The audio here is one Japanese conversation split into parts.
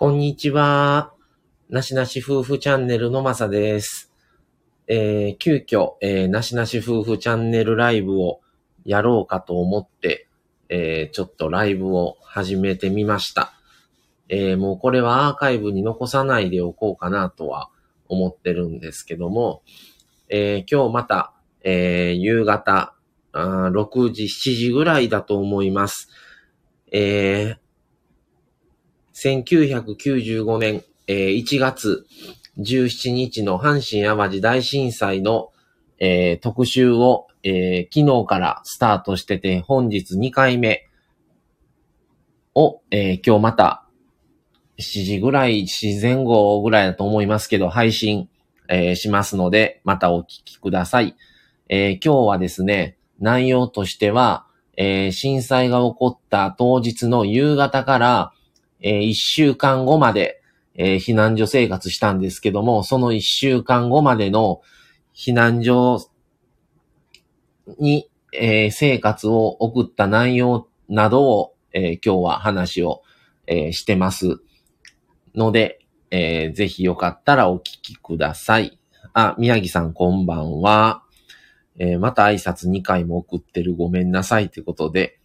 こんにちは。なしなし夫婦チャンネルのまさです。えー、急遽、えー、なしなし夫婦チャンネルライブをやろうかと思って、えー、ちょっとライブを始めてみました。え、もうこれはアーカイブに残さないでおこうかなとは思ってるんですけども、え、今日また、え、夕方、あ6時、7時ぐらいだと思います。えー、1995年、えー1月17日の阪神淡路大震災の、えー特集を、えー昨日からスタートしてて、本日2回目を、えー今日また7時ぐらい、7時前後ぐらいだと思いますけど、配信、えーしますので、またお聞きください。えー今日はですね、内容としては、えー震災が起こった当日の夕方から、え1週間後まで、えー避難所生活したんですけども、その1週間後までの避難所に、えー生活を送った内容などを、えー今日は話を、えしてますので、えーぜひよかったらお聞きください。あ、宮城さんこんばんは。えまた挨拶2回も送ってるごめんなさいということで、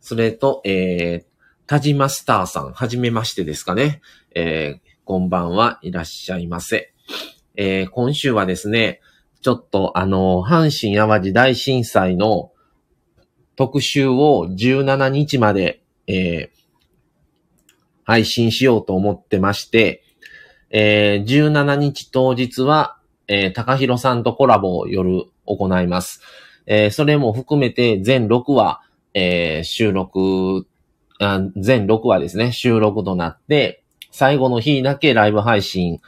それと、えー、田島スターさん、はじめましてですかね。えーこんばんはいらっしゃいませ。えー今週はですね、ちょっとあの、阪神淡路大震災の特集を17日まで、えー配信しようと思ってまして、えー17日当日は、えー高弘さんとコラボを夜行います。えーそれも含めて全6話、えー収録全6話ですね、収録となって、最後の日だけライブ配信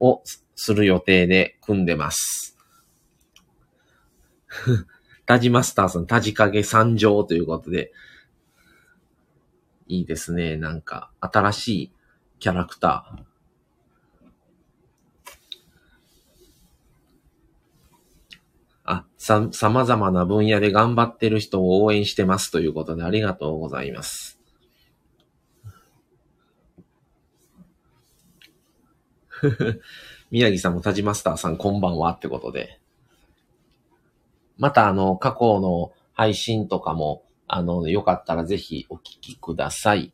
をすする予定で組んでます。タジマスターさん、タジカゲ参上ということで、いいですね。なんか、新しいキャラクター。あ、さ、様々な分野で頑張ってる人を応援してますということでありがとうございます。宮城さんも田島スターさんこんばんはってことで。またあの、過去の配信とかも、あの、よかったらぜひお聞きください。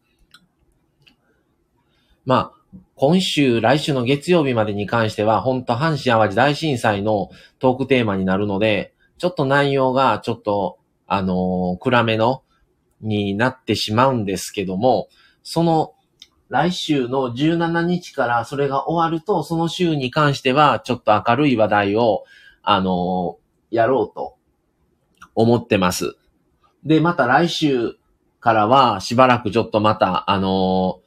まあ、今週、来週の月曜日までに関しては、本当阪神淡路大震災のトークテーマになるので、ちょっと内容がちょっと、あのー暗めの、になってしまうんですけども、その、来週の17日からそれが終わると、その週に関しては、ちょっと明るい話題を、あのーやろうと思ってます。で、また来週からは、しばらくちょっとまた、あの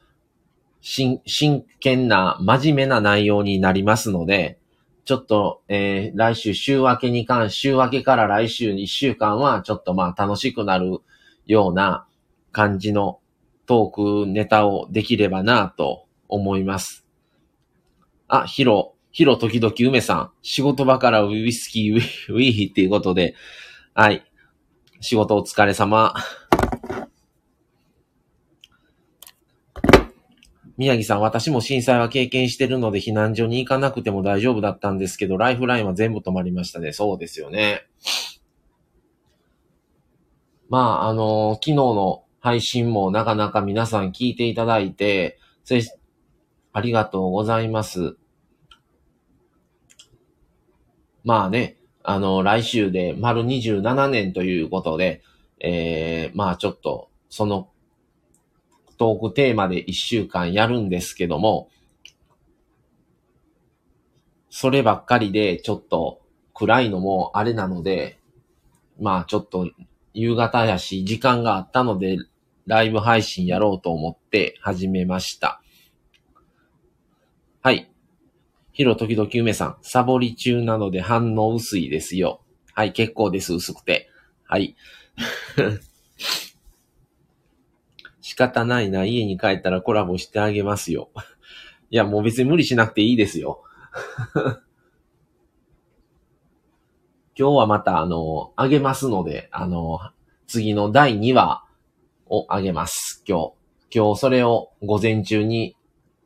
真、真剣な、真面目な内容になりますので、ちょっと、えー来週週明けに関、週明けから来週1週間は、ちょっとまあ楽しくなるような感じのトークネタをできればなと思います。あ、ヒロ、ヒロ時々梅さん、仕事場からウイスキーウィウィーっていうことで、はい。仕事お疲れ様。宮城さん、私も震災は経験してるので避難所に行かなくても大丈夫だったんですけど、ライフラインは全部止まりましたね。そうですよね。まあ、あの昨日の配信もなかなか皆さん聞いていただいて、ありがとうございます。まあね、あの、来週で丸27年ということで、えー、まあちょっと、そのトークテーマで1週間やるんですけども、そればっかりでちょっと暗いのもあれなので、まあちょっと夕方やし時間があったのでライブ配信やろうと思って始めました。はい。ヒロ時々梅さん、サボり中なので反応薄いですよ。はい、結構です、薄くて。はい。仕方ないな、家に帰ったらコラボしてあげますよ。いや、もう別に無理しなくていいですよ。今日はまた、あの、あげますので、あの、次の第2話をあげます。今日。今日それを午前中に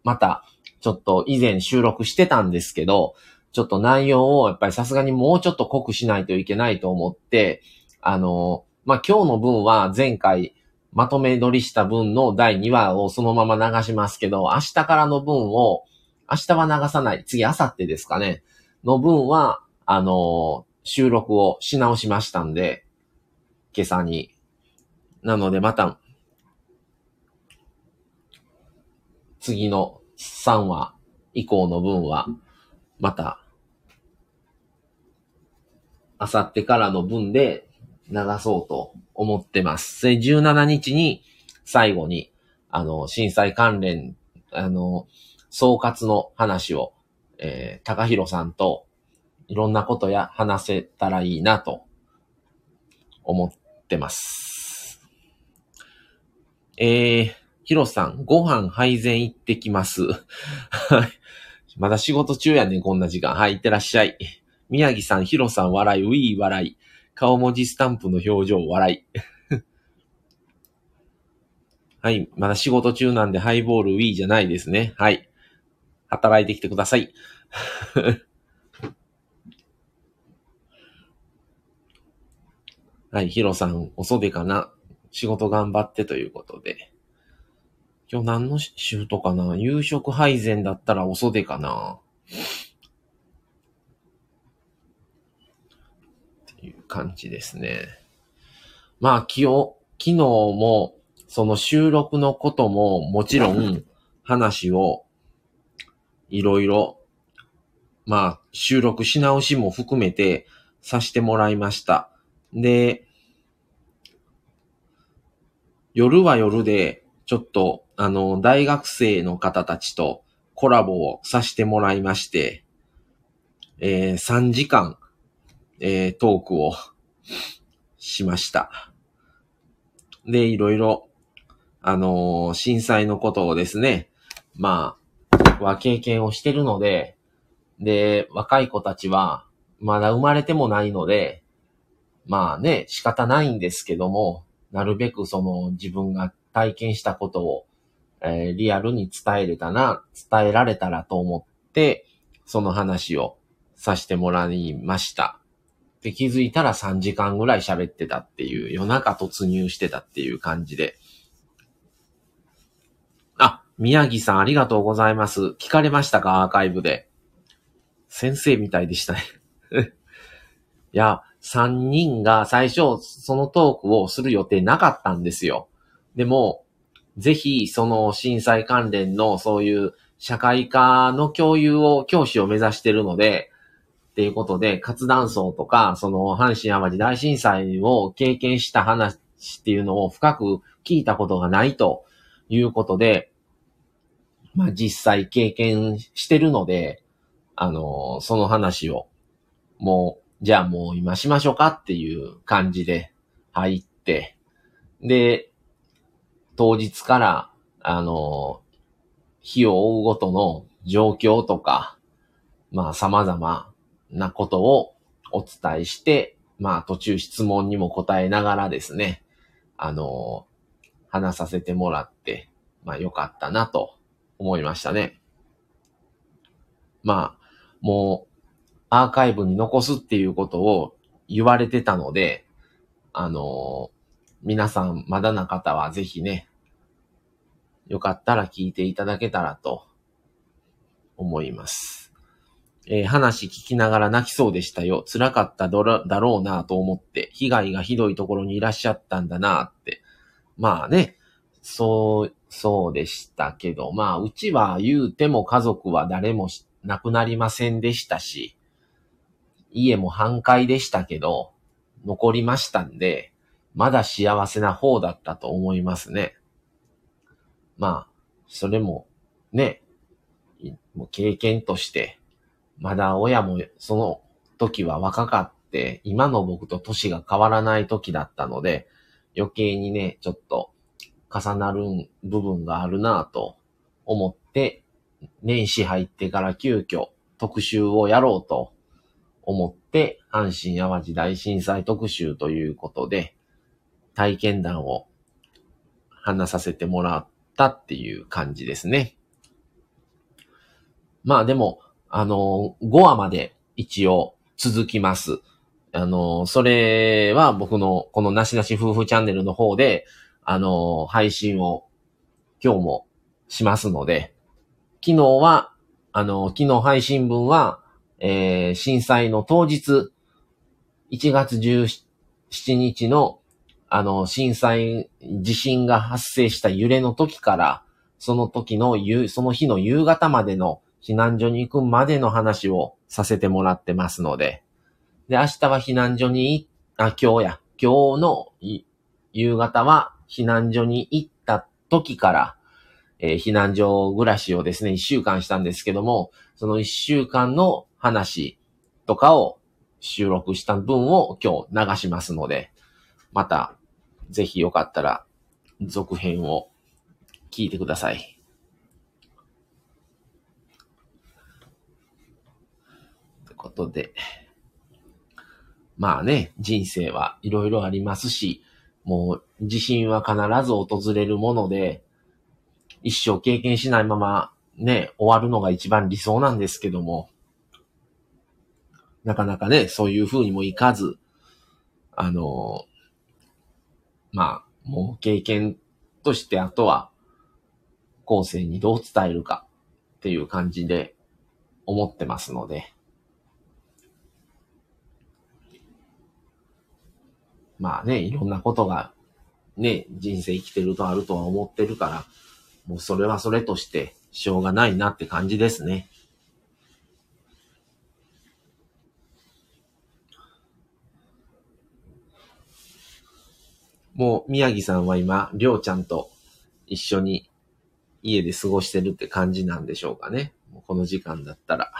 またちょっと以前収録してたんですけど、ちょっと内容をやっぱりさすがにもうちょっと濃くしないといけないと思って、あの、まあ、今日の分は前回まとめ撮りした分の第2話をそのまま流しますけど、明日からの分を、明日は流さない、次明後日ですかね、の分は、あの、収録をし直しましたんで、今朝に。なのでまた、次の3話以降の分は、また、あさってからの分で流そうと思ってます。で、17日に最後に、あの、震災関連、あの、総括の話を、えー、高弘さんといろんなことや話せたらいいなと思ってます。えー、ヒロさん、ご飯配膳行ってきます。まだ仕事中やねん、こんな時間。はい、行ってらっしゃい。宮城さん、ヒロさん、笑い、ウィー、笑い。顔文字スタンプの表情、笑い。はい、まだ仕事中なんで、ハイボール、ウィーじゃないですね。はい。働いてきてください。はい、ヒロさん、お袖かな仕事頑張ってということで。今日何のシュートかな？夕食配膳だったらお袖かなっていう感じですね。まあ、昨日、昨日も、その収録のことももちろん話をいろいろ、まあ、収録し直しも含めてさせてもらいました。で、夜は夜で、ちょっとあの、大学生の方たちとコラボをさせてもらいまして、えー、3時間、えー、トークをしました。で、いろいろ、あのー、震災のことをですね、まあ、は経験をしてるので、で、若い子たちは、まだ生まれてもないので、まあね、仕方ないんですけども、なるべくその自分が体験したことをえー、リアルに伝えれたな、伝えられたらと思って、その話をさせてもらいました。で、気づいたら3時間ぐらい喋ってたっていう、夜中突入してたっていう感じで。あ、宮城さんありがとうございます。聞かれましたか？アーカイブで。先生みたいでしたね。いや、3人が最初そのトークをする予定なかったんですよ。でも、ぜひ、その震災関連のそういう社会科の共有を、教師を目指してるので、っていうことで、活断層とか、その阪神淡路大震災を経験した話っていうのを深く聞いたことがないということで、まあ実際経験してるので、あの、その話を、もう、じゃあもう今しましょうかっていう感じで入って、で、当日から、あの、日を追うごとの状況とか、まあ様々なことをお伝えして、まあ途中質問にも答えながらですね、あの、話させてもらって、まあ良かったなと思いましたね。まあ、もうアーカイブに残すっていうことを言われてたので、あの、皆さんまだな方はぜひね、よかったら聞いていただけたらと思います。えー、話聞きながら泣きそうでしたよ。辛かっただろうなと思って、被害がひどいところにいらっしゃったんだなって。まあね、そう、そうでしたけど、まあ、うちは言うても家族は誰も亡くなりませんでしたし、家も半壊でしたけど、残りましたんで、まだ幸せな方だったと思いますね。まあ、それも、ね、もう経験として、まだ親もその時は若かって、今の僕と年が変わらない時だったので、余計にね、ちょっと重なる部分があるなぁと思って、年始入ってから急遽特集をやろうと思って、阪神淡路大震災特集ということで、体験談を話させてもらったっていう感じですね。まあでも、あの、5話まで一応続きます。あの、それは僕のこのなしなし夫婦チャンネルの方で、あの、配信を今日もしますので、昨日は、あの、昨日配信分は、えー、震災の当日、1月17日の、あの、震災、地震が発生した揺れの時から、その時の、その日の夕方までの避難所に行くまでの話をさせてもらってますので、で、明日は避難所に、あ、今日や、今日の夕方は避難所に行った時から、えー、避難所暮らしをですね、一週間したんですけども、その一週間の話とかを収録した分を今日流しますので、また、ぜひよかったら、続編を聞いてください。ということで、まあね、人生はいろいろありますし、もう地震は必ず訪れるもので、一生経験しないままね、終わるのが一番理想なんですけども、なかなかね、そういう風にもいかず、あの、まあ、もう経験としてあとは、後世にどう伝えるかっていう感じで思ってますので、まあね、いろんなことがね、人生生きてるとあるとは思ってるから、もうそれはそれとしてしょうがないなって感じですね。もう宮城さんは今、りょうちゃんと一緒に家で過ごしてるって感じなんでしょうかね。この時間だったら。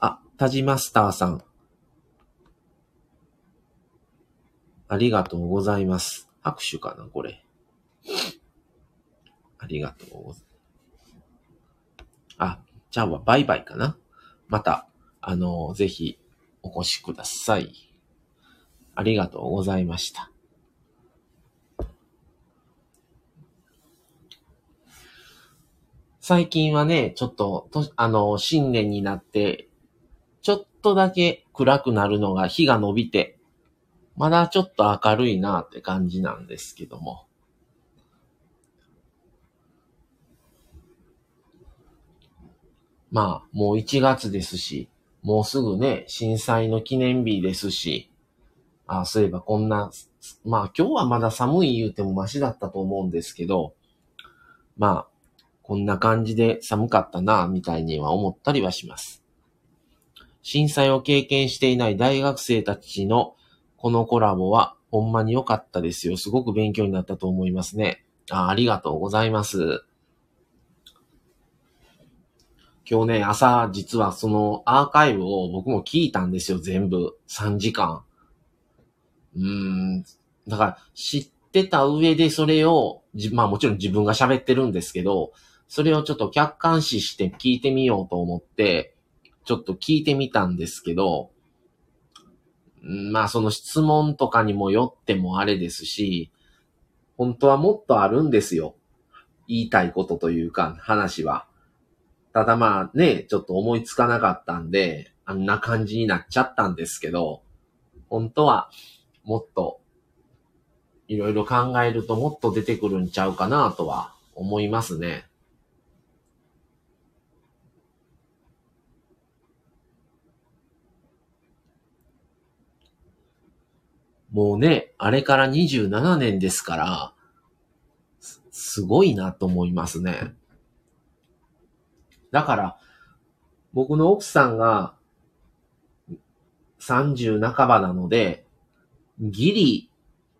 あ、タジマスターさん。ありがとうございます。拍手かな、これ。ありがとうございます。あ、じゃあはバイバイかな。また、あの、ぜひお越しください。ありがとうございました。最近はね、ちょっと、とあの、新年になって、ちょっとだけ暗くなるのが日が伸びて、まだちょっと明るいなって感じなんですけども。まあ、もう1月ですし、もうすぐね、震災の記念日ですし、あそういえばこんな、まあ今日はまだ寒い言うてもマシだったと思うんですけど、まあ、こんな感じで寒かったな、みたいには思ったりはします。震災を経験していない大学生たちのこのコラボはほんまに良かったですよ。すごく勉強になったと思いますね。あありがとうございます。今日ね、朝実はそのアーカイブを僕も聞いたんですよ。全部。3時間。うーん。だから、知ってた上でそれを、まあもちろん自分が喋ってるんですけど、それをちょっと客観視して聞いてみようと思って、ちょっと聞いてみたんですけど、まあその質問とかにもよってもあれですし、本当はもっとあるんですよ。言いたいことというか、話は。ただまあね、ちょっと思いつかなかったんで、あんな感じになっちゃったんですけど、本当はもっといろいろ考えるともっと出てくるんちゃうかなとは思いますね。もうね、あれから27年ですから、すごいなと思いますね。だから、僕の奥さんが30半ばなので、ギリ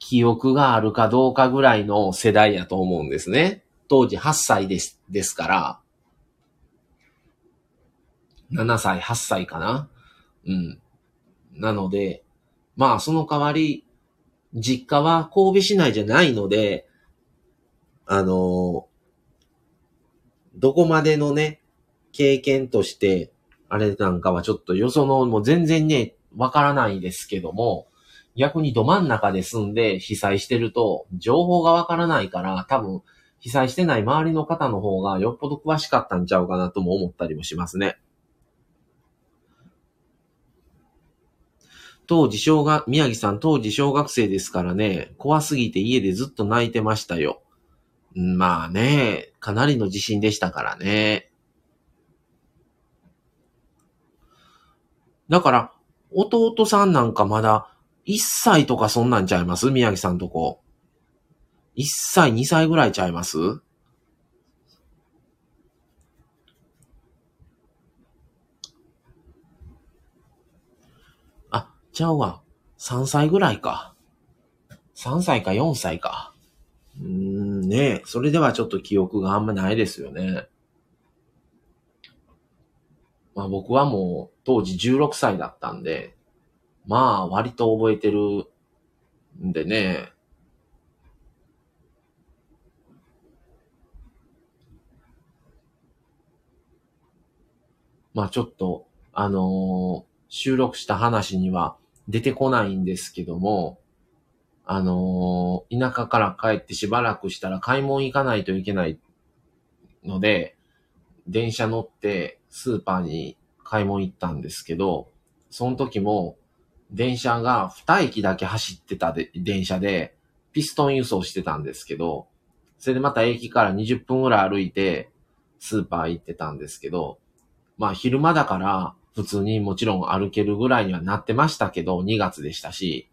記憶があるかどうかぐらいの世代やと思うんですね。当時8歳です、ですから、7歳、8歳かなうん。なので、まあその代わり、実家は神戸市内じゃないので、あの、どこまでのね、経験として、あれなんかはちょっとよその、もう全然ね、わからないですけども、逆にど真ん中で住んで被災してると、情報がわからないから、多分、被災してない周りの方の方がよっぽど詳しかったんちゃうかなとも思ったりもしますね。当時小学、宮城さん当時小学生ですからね、怖すぎて家でずっと泣いてましたよ。まあね、かなりの地震でしたからね。だから、弟さんなんかまだ1歳とかそんなんちゃいます？宮城さんとこ。1歳、2歳ぐらいちゃいますあ、ちゃうわ。3歳ぐらいか。3歳か4歳か。うーん、ねそれではちょっと記憶があんまないですよね。まあ僕はもう当時16歳だったんで、まあ割と覚えてるんでね、まあちょっと、あのー、収録した話には出てこないんですけども、あのー、田舎から帰ってしばらくしたら買い物行かないといけないので、電車乗ってスーパーに買い物行ったんですけど、その時も電車が2駅だけ走ってたで電車でピストン輸送してたんですけど、それでまた駅から20分ぐらい歩いてスーパー行ってたんですけど、まあ昼間だから普通にもちろん歩けるぐらいにはなってましたけど、2月でしたし、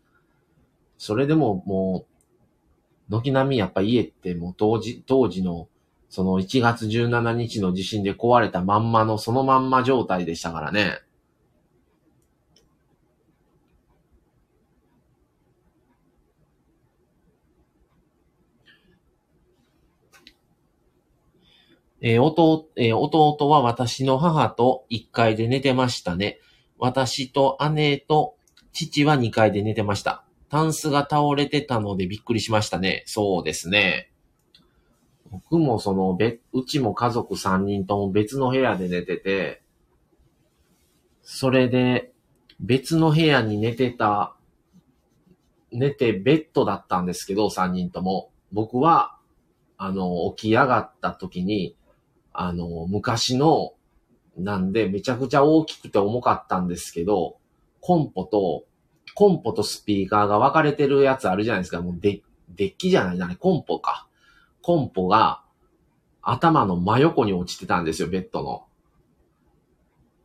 それでももう、軒並みやっぱ家ってもう当時、当時のその1月17日の地震で壊れたまんまのそのまんま状態でしたからね。えー、弟、えー、弟は私の母と1階で寝てましたね。私と姉と父は2階で寝てました。タンスが倒れてたのでびっくりしましたね。そうですね。僕もその、べ、うちも家族3人とも別の部屋で寝てて、それで、別の部屋に寝てた、寝てベッドだったんですけど、3人とも。僕は、あの、起き上がった時に、あの、昔の、なんで、めちゃくちゃ大きくて重かったんですけど、コンポと、コンポとスピーカーが分かれてるやつあるじゃないですか。もうデデッキじゃないな、コンポか。コンポが頭の真横に落ちてたんですよ、ベッドの。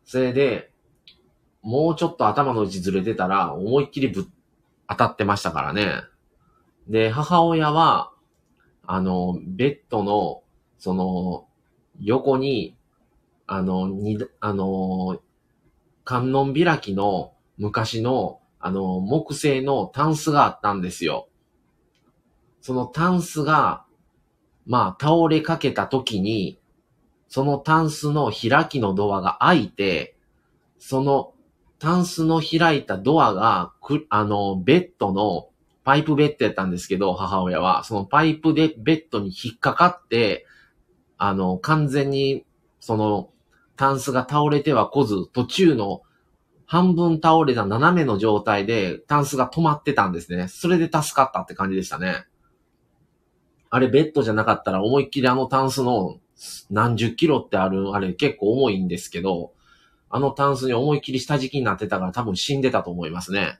それで、もうちょっと頭の位置ずれてたら、思いっきりぶっ当たってましたからね。で、母親は、あの、ベッドの、その、横に、あの、に、あの、観音開きの昔の、あの、木製のタンスがあったんですよ。そのタンスが、まあ、倒れかけた時に、そのタンスの開きのドアが開いて、そのタンスの開いたドアが、く、あの、ベッドの、パイプベッドやったんですけど、母親は、そのパイプでベッドに引っかかって、あの、完全に、その、タンスが倒れては来ず、途中の半分倒れた斜めの状態でタンスが止まってたんですね。それで助かったって感じでしたね。あれベッドじゃなかったら思いっきりあのタンスの何十キロってある、あれ結構重いんですけど、あのタンスに思いっきり下敷きになってたから多分死んでたと思いますね。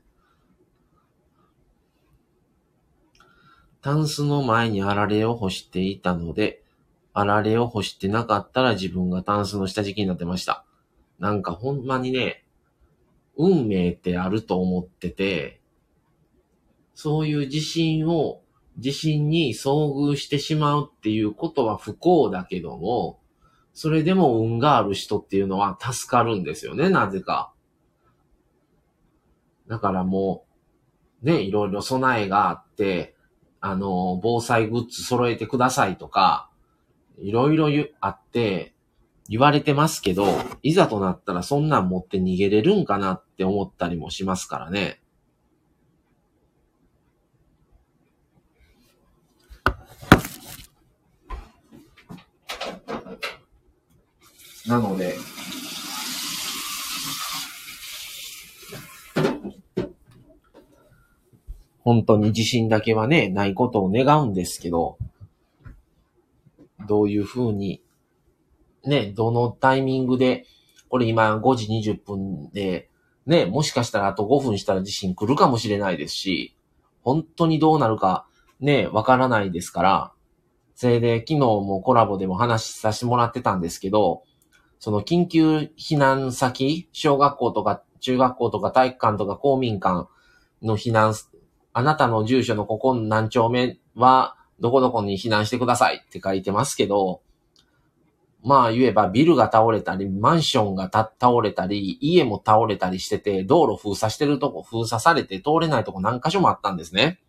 タンスの前にあられを干していたので、あられを干してなかったら自分がタンスの下敷きになってました。なんかほんまにね、運命ってあると思ってて、そういう地震を、地震に遭遇してしまうっていうことは不幸だけども、それでも運がある人っていうのは助かるんですよね、なぜか。だからもう、ね、いろいろ備えがあって、あの、防災グッズ揃えてくださいとか、いろいろあって、言われてますけど、いざとなったらそんなん持って逃げれるんかなって思ったりもしますからね。なので、本当に地震だけはね、ないことを願うんですけど、どういうふうに、ね、どのタイミングで、これ今5時20分で、ね、もしかしたらあと5分したら地震来るかもしれないですし、本当にどうなるか、ね、わからないですから、それで昨日もコラボでも話させてもらってたんですけど、その緊急避難先、小学校とか中学校とか体育館とか公民館の避難、あなたの住所のここ何丁目はどこどこに避難してくださいって書いてますけど、まあ言えばビルが倒れたり、マンションが倒れたり、家も倒れたりしてて、道路封鎖してるとこ、封鎖されて通れないとこ何箇所もあったんですね。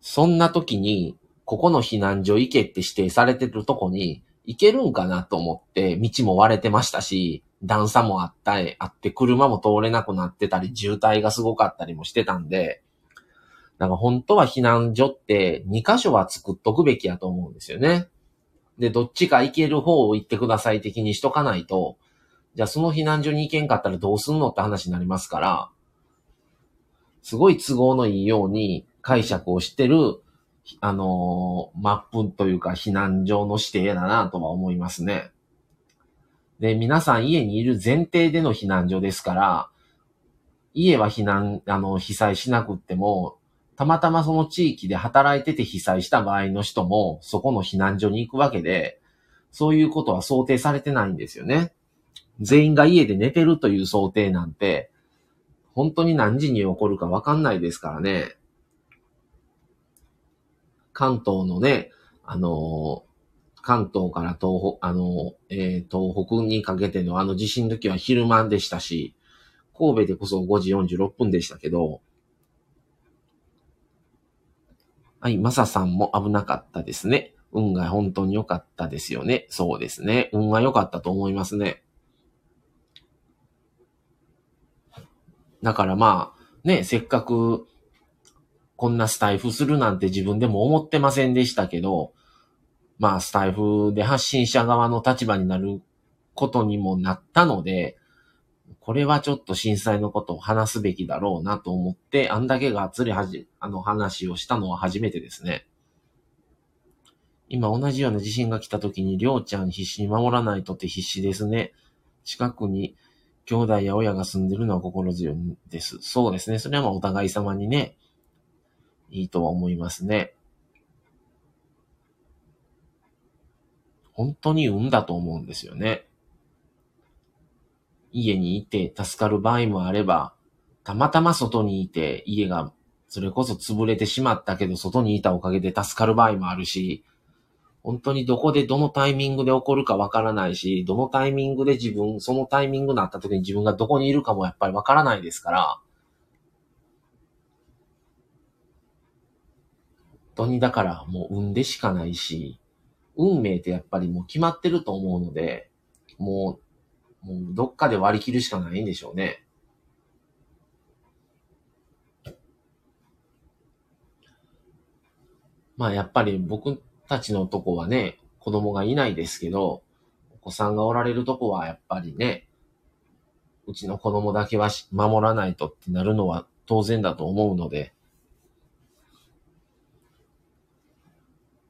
そんな時に、ここの避難所行けって指定されてるとこに行けるんかなと思って、道も割れてましたし、段差もあったり、あって車も通れなくなってたり、渋滞がすごかったりもしてたんで、だか本当は避難所って2箇所は作っとくべきやと思うんですよね。で、どっちか行ける方を行ってください的にしとかないと、じゃあその避難所に行けんかったらどうすんのって話になりますから、すごい都合のいいように解釈をしてる、あのー、マップというか避難所の指定だなとは思いますね。で、皆さん家にいる前提での避難所ですから、家は避難、あの、被災しなくっても、たまたまその地域で働いてて被災した場合の人も、そこの避難所に行くわけで、そういうことは想定されてないんですよね。全員が家で寝てるという想定なんて、本当に何時に起こるかわかんないですからね。関東のね、あの関東から東北、あの、えー、東北にかけてのあの地震の時は昼間でしたし、神戸でこそ5時46分でしたけど、はい、マサさんも危なかったですね。運が本当に良かったですよね。そうですね。運は良かったと思いますね。だからまあ、ね、せっかく、こんなスタイフするなんて自分でも思ってませんでしたけど、まあ、スタイフで発信者側の立場になることにもなったので、これはちょっと震災のことを話すべきだろうなと思って、あんだけがっつりはじ、あの話をしたのは初めてですね。今同じような地震が来た時に、りょうちゃん必死に守らないとって必死ですね。近くに兄弟や親が住んでるのは心強いです。そうですね。それはまあお互い様にね、いいとは思いますね。本当に運だと思うんですよね。家にいて助かる場合もあれば、たまたま外にいて家がそれこそ潰れてしまったけど外にいたおかげで助かる場合もあるし、本当にどこでどのタイミングで起こるかわからないし、どのタイミングで自分、そのタイミングになった時に自分がどこにいるかもやっぱりわからないですから、本当にだからもう運でしかないし、運命ってやっぱりもう決まってると思うので、もう、もうどっかで割り切るしかないんでしょうね。まあやっぱり僕たちのとこはね、子供がいないですけど、お子さんがおられるとこはやっぱりね、うちの子供だけは守らないとってなるのは当然だと思うので、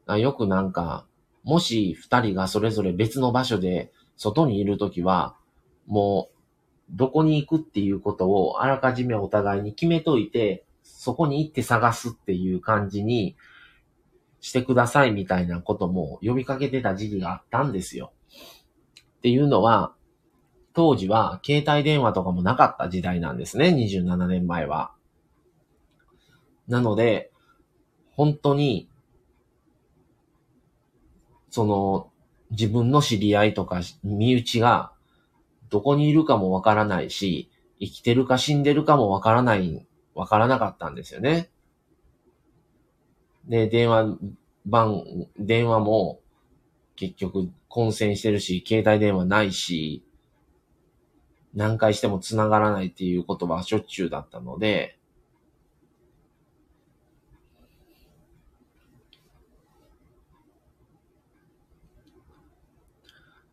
あよくなんか、もし二人がそれぞれ別の場所で外にいるときは、もう、どこに行くっていうことをあらかじめお互いに決めといて、そこに行って探すっていう感じにしてくださいみたいなことも呼びかけてた時期があったんですよ。っていうのは、当時は携帯電話とかもなかった時代なんですね。27年前は。なので、本当にその、自分の知り合いとか身内がどこにいるかもわからないし、生きてるか死んでるかもわからない、わからなかったんですよね。で、電話番、電話も結局混戦してるし、携帯電話ないし、何回しても繋がらないっていうことはしょっちゅうだったので、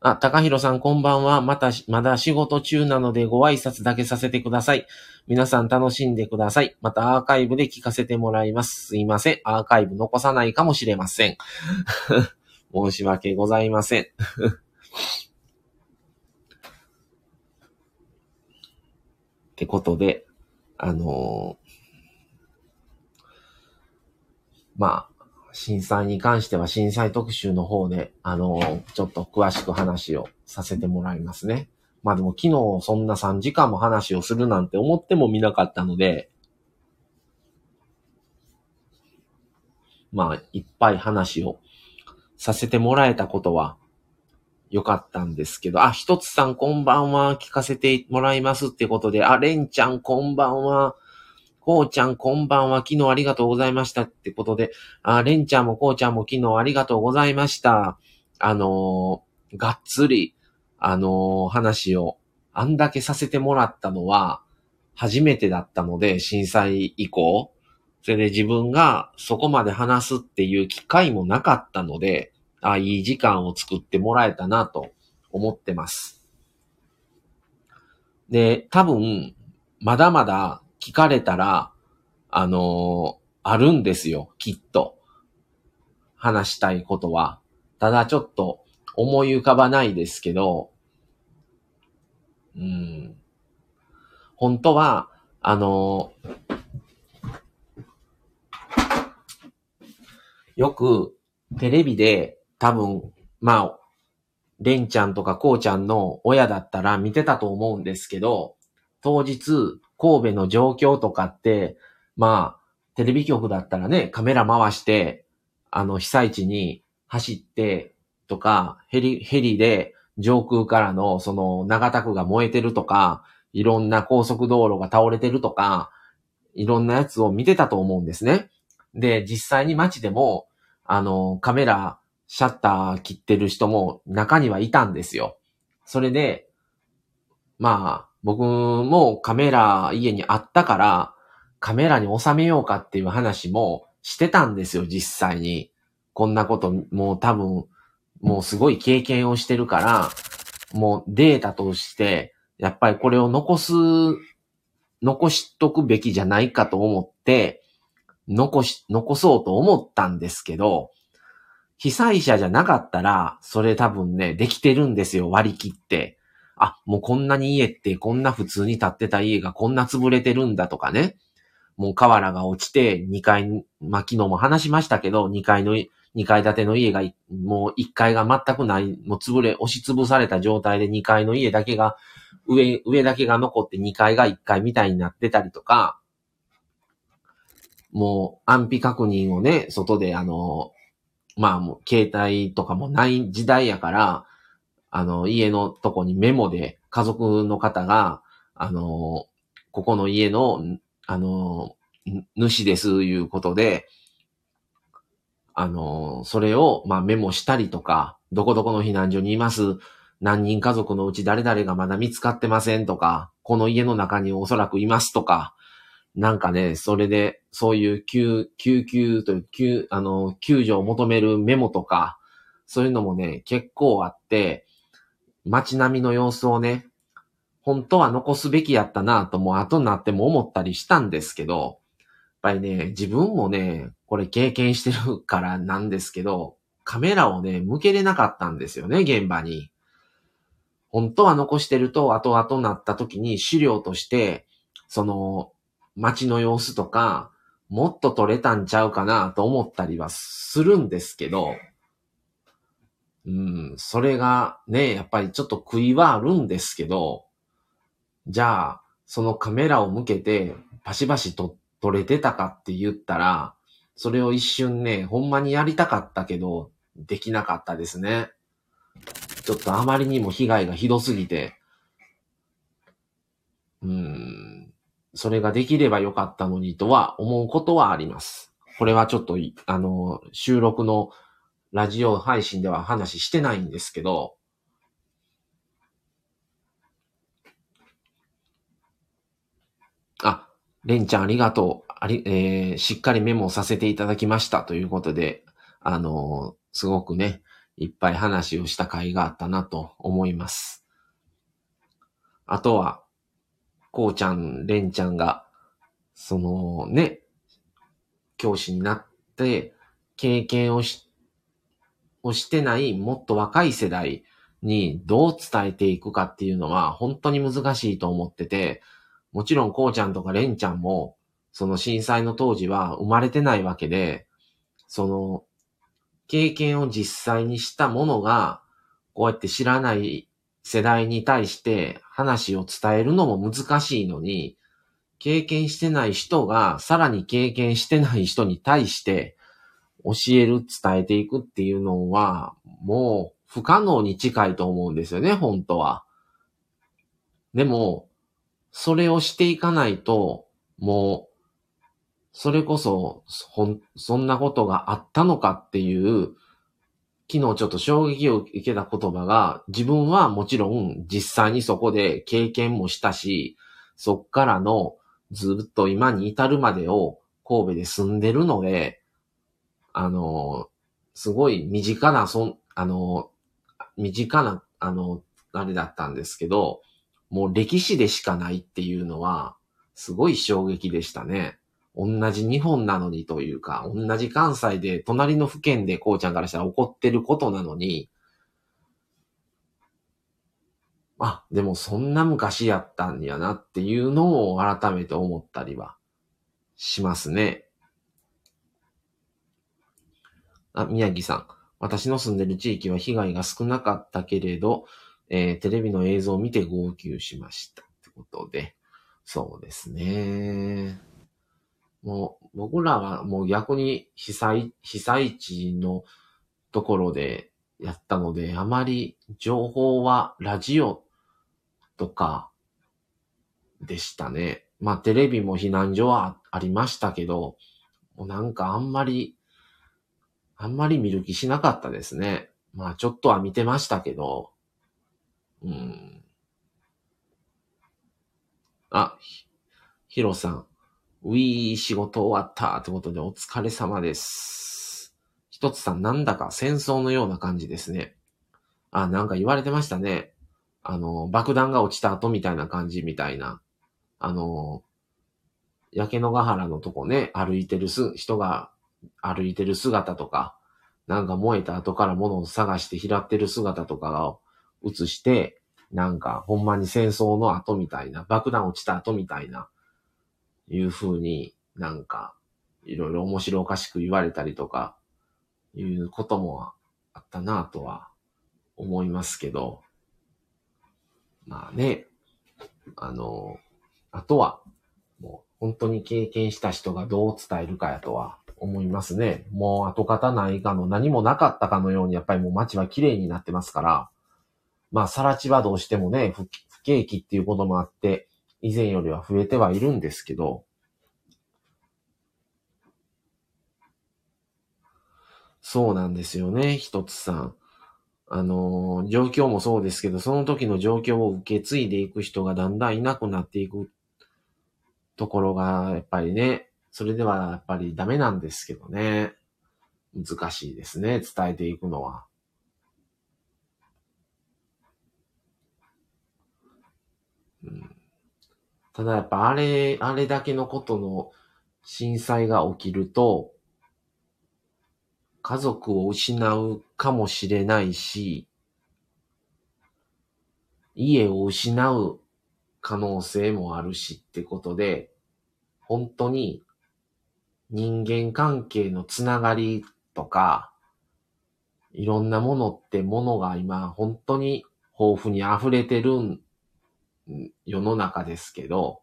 あ、高弘さんこんばんは。また、まだ仕事中なのでご挨拶だけさせてください。皆さん楽しんでください。またアーカイブで聞かせてもらいます。すいません。アーカイブ残さないかもしれません。申し訳ございません。ってことで、あのー、まあ、震災に関しては震災特集の方で、あの、ちょっと詳しく話をさせてもらいますね。まあでも昨日そんな3時間も話をするなんて思ってもみなかったので、まあ、いっぱい話をさせてもらえたことは良かったんですけど、あ、ひとつさんこんばんは、聞かせてもらいますってことで、あ、れんちゃんこんばんは、こうちゃんこんばんは、昨日ありがとうございましたってことで、あ、れんちゃんもこうちゃんも昨日ありがとうございました。あのー、がっつり、あのー、話をあんだけさせてもらったのは初めてだったので、震災以降。それで自分がそこまで話すっていう機会もなかったので、あいい時間を作ってもらえたなと思ってます。で、多分、まだまだ聞かれたら、あのー、あるんですよ、きっと。話したいことは。ただちょっと思い浮かばないですけど、うん。本当は、あのー、よくテレビで多分、まあ、レンちゃんとかコウちゃんの親だったら見てたと思うんですけど、当日、神戸の状況とかって、まあ、テレビ局だったらね、カメラ回して、あの、被災地に走ってとか、ヘリ、ヘリで上空からの、その、長田区が燃えてるとか、いろんな高速道路が倒れてるとか、いろんなやつを見てたと思うんですね。で、実際に街でも、あの、カメラ、シャッター切ってる人も中にはいたんですよ。それで、まあ、僕もカメラ家にあったから、カメラに収めようかっていう話もしてたんですよ、実際に。こんなこと、もう多分、もうすごい経験をしてるから、もうデータとして、やっぱりこれを残す、残しとくべきじゃないかと思って、残し、残そうと思ったんですけど、被災者じゃなかったら、それ多分ね、できてるんですよ、割り切って。あ、もうこんなに家ってこんな普通に建ってた家がこんな潰れてるんだとかね。もう瓦が落ちて2階、まあ、昨日も話しましたけど、2階の、2階建ての家が、もう1階が全くない、もう潰れ、押し潰された状態で2階の家だけが、上、上だけが残って2階が1階みたいになってたりとか、もう安否確認をね、外であの、まあもう携帯とかもない時代やから、あの、家のとこにメモで家族の方が、あの、ここの家の、あの、主です、いうことで、あの、それを、まあ、メモしたりとか、どこどこの避難所にいます、何人家族のうち誰々がまだ見つかってませんとか、この家の中におそらくいますとか、なんかね、それで、そういう救、救急という、救、あの、救助を求めるメモとか、そういうのもね、結構あって、街並みの様子をね、本当は残すべきやったなとも後になっても思ったりしたんですけど、やっぱりね、自分もね、これ経験してるからなんですけど、カメラをね、向けれなかったんですよね、現場に。本当は残してると、後々なった時に資料として、その、街の様子とか、もっと撮れたんちゃうかなと思ったりはするんですけど、うん、それがね、やっぱりちょっと悔いはあるんですけど、じゃあ、そのカメラを向けて、バシバシと撮れてたかって言ったら、それを一瞬ね、ほんまにやりたかったけど、できなかったですね。ちょっとあまりにも被害がひどすぎて、うん、それができればよかったのにとは思うことはあります。これはちょっと、あの、収録のラジオ配信では話してないんですけど、あ、レンちゃんありがとう。あり、えー、しっかりメモさせていただきましたということで、あのー、すごくね、いっぱい話をした回があったなと思います。あとは、こうちゃん、れんちゃんが、そのね、教師になって、経験をし、をしてないもっと若い世代にどう伝えていくかっていうのは本当に難しいと思ってて、もちろんこうちゃんとかれんちゃんも、その震災の当時は生まれてないわけで、その、経験を実際にしたものが、こうやって知らない世代に対して話を伝えるのも難しいのに、経験してない人がさらに経験してない人に対して教える、伝えていくっていうのは、もう不可能に近いと思うんですよね、本当は。でも、それをしていかないと、もう、それこそ、ほん、そんなことがあったのかっていう、昨日ちょっと衝撃を受けた言葉が、自分はもちろん実際にそこで経験もしたし、そっからのずっと今に至るまでを神戸で住んでるので、あの、すごい身近な、そん、あの、身近な、あの、あれだったんですけど、もう歴史でしかないっていうのは、すごい衝撃でしたね。同じ日本なのにというか、同じ関西で隣の府県でこうちゃんからしたら起こってることなのに、あ、でもそんな昔やったんやなっていうのを改めて思ったりはしますね。あ、宮城さん。私の住んでる地域は被害が少なかったけれど、えー、テレビの映像を見て号泣しました。ってことで、そうですね。もう、僕らはもう逆に被災、被災地のところでやったので、あまり情報はラジオとかでしたね。まあテレビも避難所はありましたけど、もうなんかあんまり、あんまり見る気しなかったですね。まあちょっとは見てましたけど、うん。あ、ヒロさん。ういー、仕事終わったってことでお疲れ様です。一つさん、なんだか戦争のような感じですね。あ、なんか言われてましたね。あの、爆弾が落ちた後みたいな感じみたいな。あの、焼け野ヶ原のとこね、歩いてる、人が歩いてる姿とか、なんか燃えた後から物を探して拾ってる姿とかを映して、なんかほんまに戦争の後みたいな、爆弾落ちた後みたいな、いう風になんか、いろいろ面白おかしく言われたりとか、いうこともあったなとは思いますけど、まあね、あの、あとは、もう本当に経験した人がどう伝えるかやとは思いますね。もう跡形ないかの何もなかったかのようにやっぱりもう街は綺麗になってますから、まあ、さら地はどうしてもね、不景気っていうこともあって、以前よりは増えてはいるんですけど、そうなんですよね、一つさん。あの、状況もそうですけど、その時の状況を受け継いでいく人がだんだんいなくなっていくところが、やっぱりね、それではやっぱりダメなんですけどね。難しいですね、伝えていくのは。ただやっぱあれ、あれだけのことの震災が起きると、家族を失うかもしれないし、家を失う可能性もあるしってことで、本当に人間関係のつながりとか、いろんなものってものが今本当に豊富に溢れてる世の中ですけど、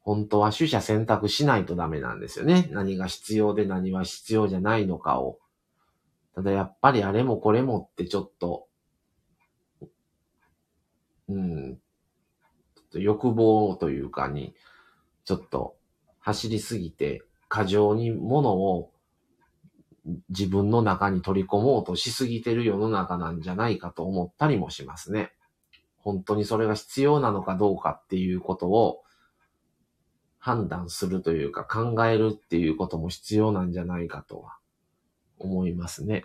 本当は取捨選択しないとダメなんですよね。何が必要で何は必要じゃないのかを。ただやっぱりあれもこれもってちょっと、うん、ちょっと欲望というかに、ちょっと走りすぎて、過剰に物を自分の中に取り込もうとしすぎてる世の中なんじゃないかと思ったりもしますね。本当にそれが必要なのかどうかっていうことを判断するというか考えるっていうことも必要なんじゃないかとは思いますね。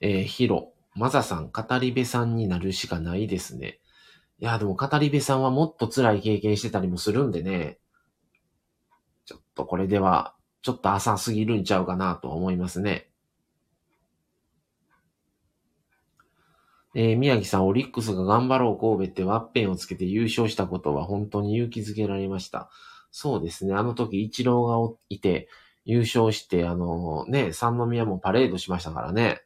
えー、ヒロ、マザさん、語り部さんになるしかないですね。いや、でも語り部さんはもっと辛い経験してたりもするんでね。ちょっとこれでは、ちょっと浅すぎるんちゃうかなと思いますね。えー、宮城さん、オリックスが頑張ろう神戸ってワッペンをつけて優勝したことは本当に勇気づけられました。そうですね。あの時、イチローがいて、優勝して、あのー、ね、三宮もパレードしましたからね。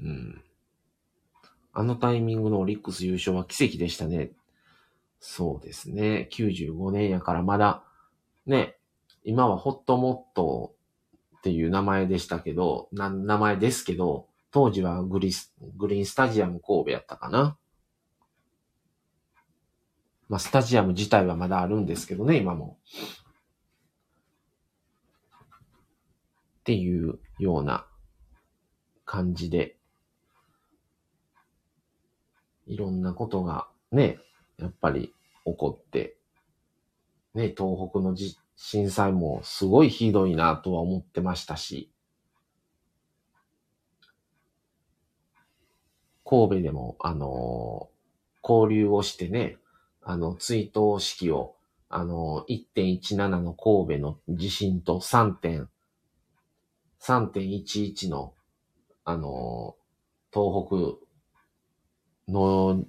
うん。あのタイミングのオリックス優勝は奇跡でしたね。そうですね。95年やからまだ、ね、今はホットモットっていう名前でしたけど、名前ですけど、当時はグリス、グリーンスタジアム神戸やったかな。まあ、スタジアム自体はまだあるんですけどね、今も。っていうような感じで、いろんなことがね、やっぱり起こって、ね、東北の震災もすごいひどいなとは思ってましたし、神戸でも、あのー、交流をしてね、あの、追悼式を、あのー、1.17の神戸の地震と 3. 3.11の、あのー、東北の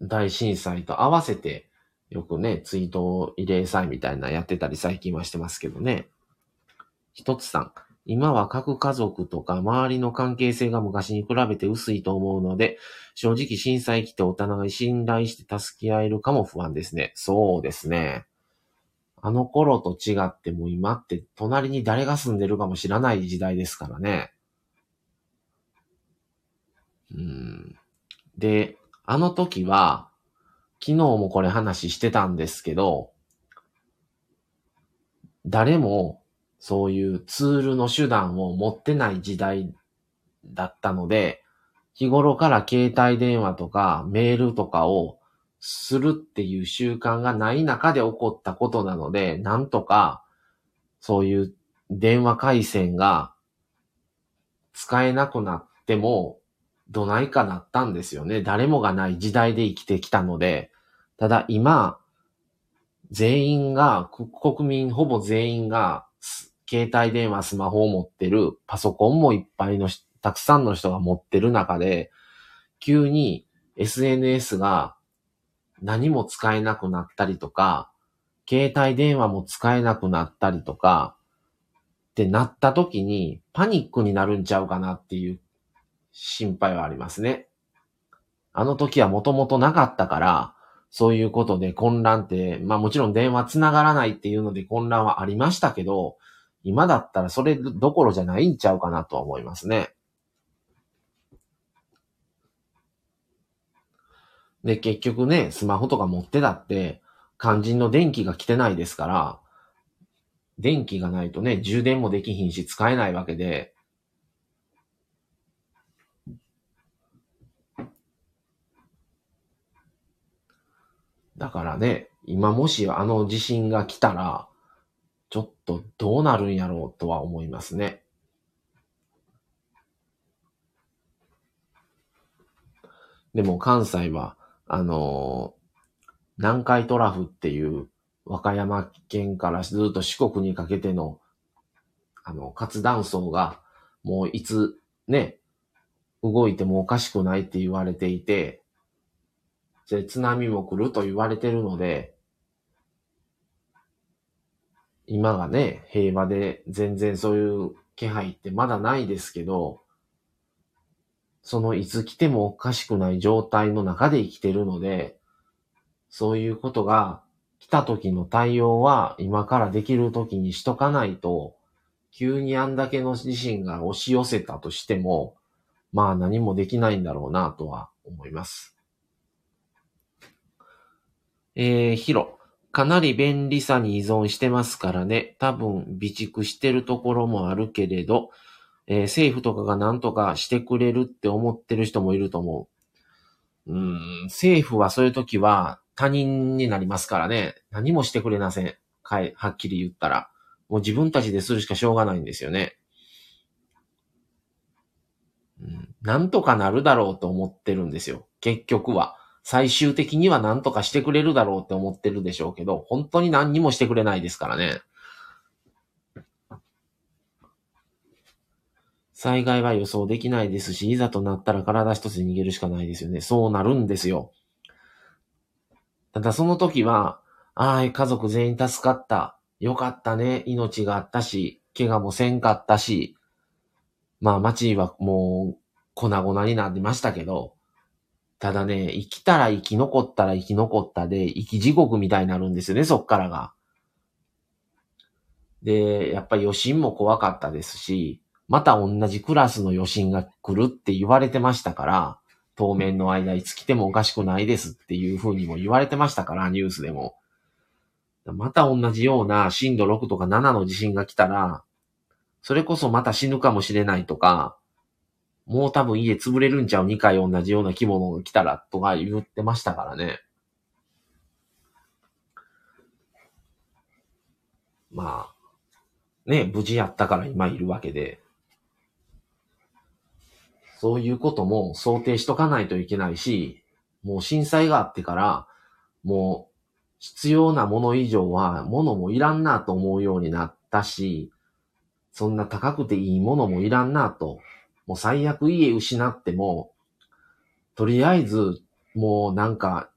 大震災と合わせて、よくね、追悼慰霊祭みたいなやってたり最近はしてますけどね。一つさん、今は各家族とか周りの関係性が昔に比べて薄いと思うので、正直震災来てお互い信頼して助け合えるかも不安ですね。そうですね。あの頃と違っても今って隣に誰が住んでるかも知らない時代ですからね。うん。で、あの時は、昨日もこれ話してたんですけど、誰もそういうツールの手段を持ってない時代だったので、日頃から携帯電話とかメールとかをするっていう習慣がない中で起こったことなので、なんとかそういう電話回線が使えなくなってもどないかなったんですよね。誰もがない時代で生きてきたので、ただ今、全員が、国民ほぼ全員が、携帯電話、スマホを持ってる、パソコンもいっぱいの、たくさんの人が持ってる中で、急に SNS が何も使えなくなったりとか、携帯電話も使えなくなったりとか、ってなった時にパニックになるんちゃうかなっていう心配はありますね。あの時はもともとなかったから、そういうことで混乱って、まあもちろん電話繋がらないっていうので混乱はありましたけど、今だったらそれどころじゃないんちゃうかなとは思いますね。で、結局ね、スマホとか持ってたって、肝心の電気が来てないですから、電気がないとね、充電もできひんし使えないわけで、だからね、今もしあの地震が来たら、ちょっとどうなるんやろうとは思いますね。でも関西は、あのー、南海トラフっていう和歌山県からずっと四国にかけての、あの、活断層が、もういつね、動いてもおかしくないって言われていて、で、津波も来ると言われてるので、今がね、平和で全然そういう気配ってまだないですけど、そのいつ来てもおかしくない状態の中で生きてるので、そういうことが来た時の対応は今からできる時にしとかないと、急にあんだけの地震が押し寄せたとしても、まあ何もできないんだろうなとは思います。えー、ヒロ。かなり便利さに依存してますからね。多分、備蓄してるところもあるけれど、えー、政府とかが何とかしてくれるって思ってる人もいると思う。うん、政府はそういう時は他人になりますからね。何もしてくれません。かい、はっきり言ったら。もう自分たちでするしかしょうがないんですよね。うん、なんとかなるだろうと思ってるんですよ。結局は。最終的にはなんとかしてくれるだろうって思ってるでしょうけど、本当に何にもしてくれないですからね。災害は予想できないですし、いざとなったら体一つで逃げるしかないですよね。そうなるんですよ。ただその時は、ああ、家族全員助かった。よかったね。命があったし、怪我もせんかったし、まあ街はもう粉々になりましたけど、ただね、生きたら生き残ったら生き残ったで、生き地獄みたいになるんですよね、そっからが。で、やっぱり余震も怖かったですし、また同じクラスの余震が来るって言われてましたから、当面の間いつ来てもおかしくないですっていう風にも言われてましたから、ニュースでも。また同じような震度6とか7の地震が来たら、それこそまた死ぬかもしれないとか、もう多分家潰れるんちゃう？2回同じような規模のが来たらとか言ってましたからね。まあ、ね、無事やったから今いるわけで、そういうことも想定しとかないといけないし、もう震災があってから、もう必要なもの以上は物もいらんなと思うようになったし、そんな高くていいものもいらんなともう最悪家失っても、とりあえず、もうなんか、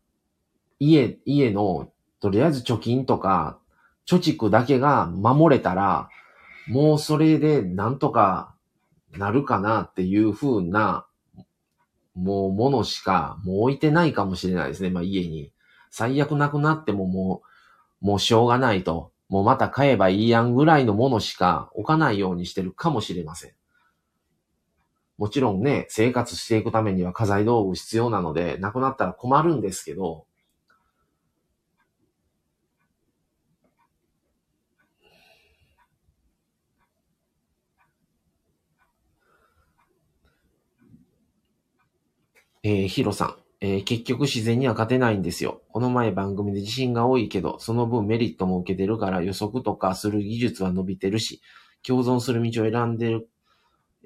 家、家の、とりあえず貯金とか、貯蓄だけが守れたら、もうそれでなんとかなるかなっていう風な、もうものしか、もう置いてないかもしれないですね。まあ家に。最悪なくなってももう、もうしょうがないと。もうまた買えばいいやんぐらいのものしか置かないようにしてるかもしれません。もちろんね、生活していくためには家財道具必要なので、なくなったら困るんですけど、えー、ヒロさん。えー、結局自然には勝てないんですよ。この前番組で地震が多いけど、その分メリットも受けてるから予測とかする技術は伸びてるし、共存する道を選んでる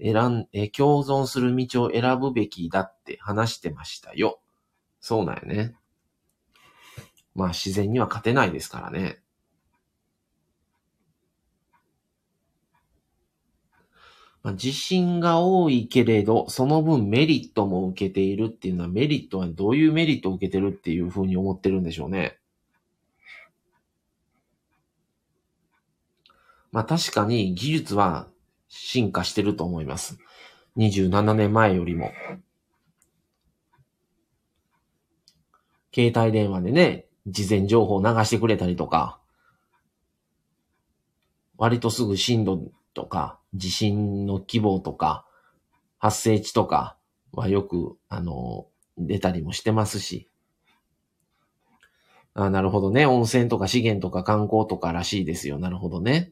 選ん、え共存する道を選ぶべきだって話してましたよ。そうなんよね。まあ自然には勝てないですからね。まあ、自信が多いけれど、その分メリットも受けているっていうのはメリットはどういうメリットを受けてるっていうふうに思ってるんでしょうね。まあ確かに技術は進化してると思います。27年前よりも。携帯電話でね、事前情報を流してくれたりとか、割とすぐ震度とか、地震の規模とか、発生地とかはよく、あの、出たりもしてますし。あなるほどね。温泉とか資源とか観光とからしいですよ。なるほどね。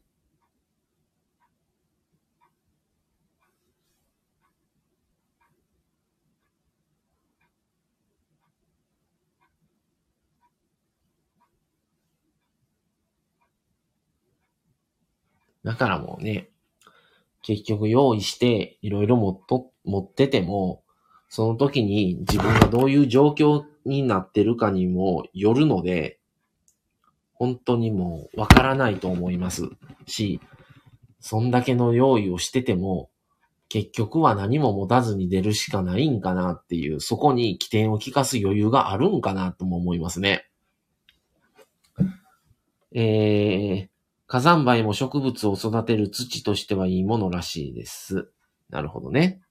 だからもうね、結局用意していろいろ持っと、持ってても、その時に自分がどういう状況になってるかにもよるので、本当にもうわからないと思いますし、そんだけの用意をしてても、結局は何も持たずに出るしかないんかなっていう、そこに起点を聞かす余裕があるんかなとも思いますね。えー、火山灰も植物を育てる土としてはいいものらしいです。なるほどね。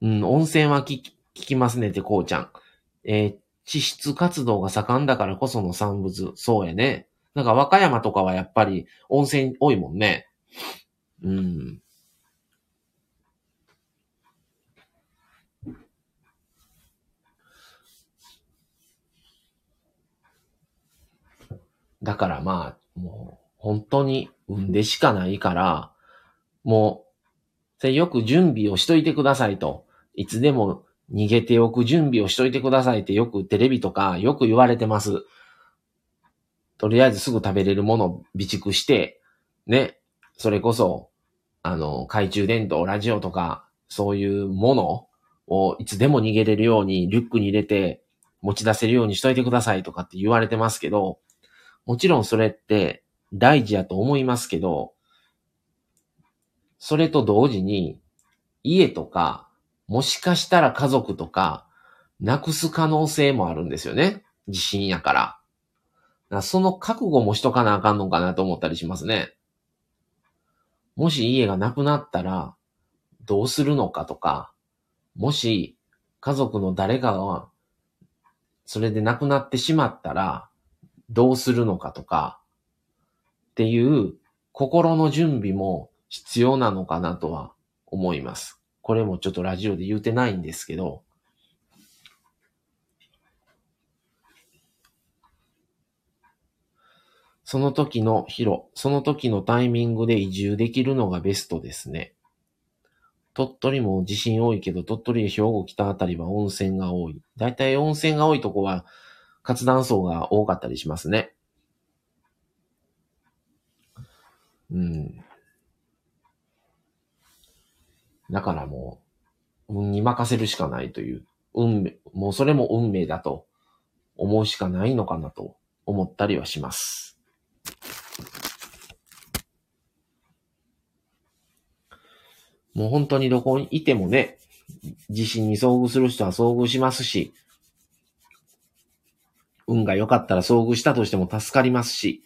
うん、温泉は聞きますねって、こうちゃん。えー、地質活動が盛んだからこその産物。そうやね。なんか和歌山とかはやっぱり温泉多いもんね。うん。だからまあ、もう、本当に運でしかないから、もう、よく準備をしといてくださいと。いつでも逃げておく準備をしといてくださいってよくテレビとかよく言われてます。とりあえずすぐ食べれるものを備蓄して、ね、それこそ、あの、懐中電灯、ラジオとか、そういうものをいつでも逃げれるようにリュックに入れて持ち出せるようにしといてくださいとかって言われてますけど、もちろんそれって大事やと思いますけど、それと同時に家とか、もしかしたら家族とか、なくす可能性もあるんですよね。地震やから。からその覚悟もしとかなあかんのかなと思ったりしますね。もし家がなくなったら、どうするのかとか、もし家族の誰かが、それで亡くなってしまったら、どうするのかとか、っていう心の準備も必要なのかなとは思います。これもちょっとラジオで言うてないんですけど、その時の広、その時のタイミングで移住できるのがベストですね。鳥取も地震多いけど、鳥取や兵庫北あたりは温泉が多い。だいたい温泉が多いとこは活断層が多かったりしますね。うん。だからもう、運に任せるしかないという、運命、もうそれも運命だと思うしかないのかなと思ったりはします。もう本当にどこにいてもね、地震に遭遇する人は遭遇しますし、運が良かったら遭遇したとしても助かりますし、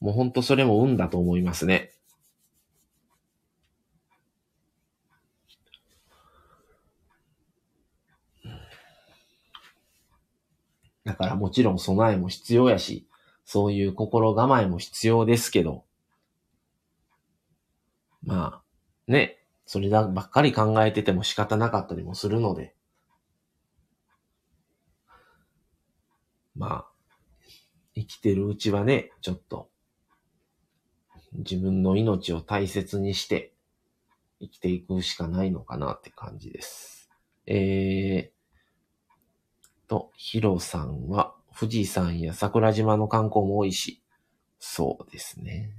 もう本当それも運だと思いますね。だからもちろん備えも必要やし、そういう心構えも必要ですけど、まあ、ね、それだばっかり考えてても仕方なかったりもするので、まあ、生きてるうちはね、ちょっと、自分の命を大切にして、生きていくしかないのかなって感じです。えー、と、ヒロさんは、富士山や桜島の観光も多いし、そうですね。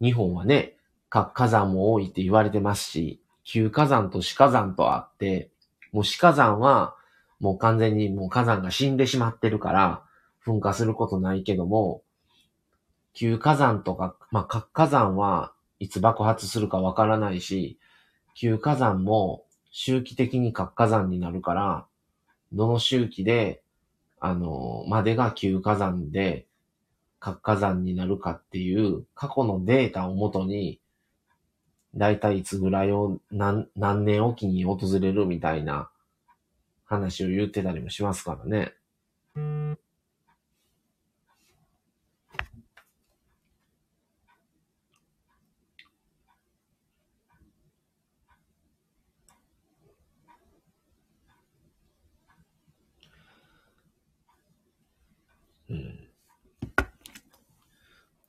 日本はね、火山も多いって言われてますし、旧火山と死火山とあって、もう死火山はもう完全にもう火山が死んでしまってるから、噴火することないけども、旧火山とか、まあ、活火山はいつ爆発するかわからないし、旧火山も周期的に活火山になるから、どの周期で、あの、までが旧火山で、活火山になるかっていう過去のデータをもとに、だいたいいつぐらいを何何年おきに訪れるみたいな話を言ってたりもしますからね。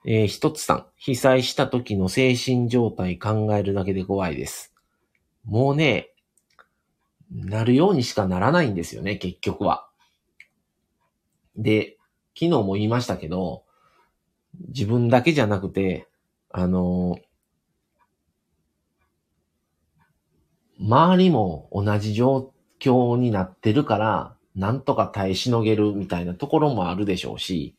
えー、ひとつさん、被災した時の精神状態考えるだけで怖いです。もうね、なるようにしかならないんですよね、結局は。で、昨日も言いましたけど、自分だけじゃなくて、あの周りも同じ状況になってるから、なんとか耐えしのげるみたいなところもあるでしょうし、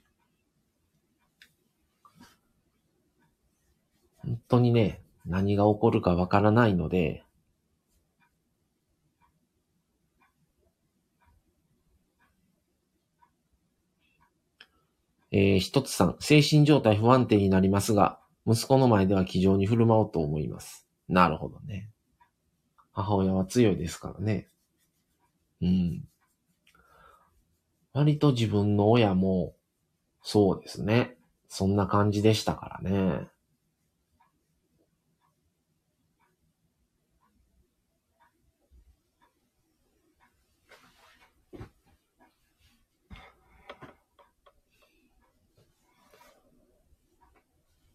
本当にね、何が起こるかわからないので、えー、一つさん、精神状態不安定になりますが、息子の前では気丈に振る舞おうと思います。なるほどね。母親は強いですからね。うん。割と自分の親も、そうですね。そんな感じでしたからね。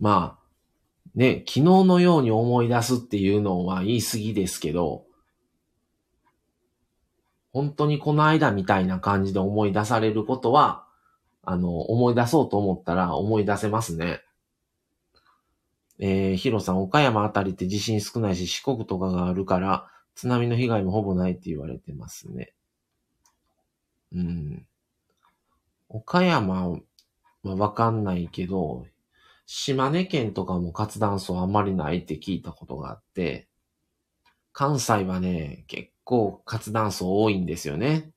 まあ、ね、昨日のように思い出すっていうのは言い過ぎですけど、本当にこの間みたいな感じで思い出されることは、あの、思い出そうと思ったら思い出せますね。えー、ヒロさん、岡山あたりって地震少ないし、四国とかがあるから、津波の被害もほぼないって言われてますね。うん。岡山はわかんないけど、島根県とかも活断層あんまりないって聞いたことがあって、関西はね、結構活断層多いんですよね。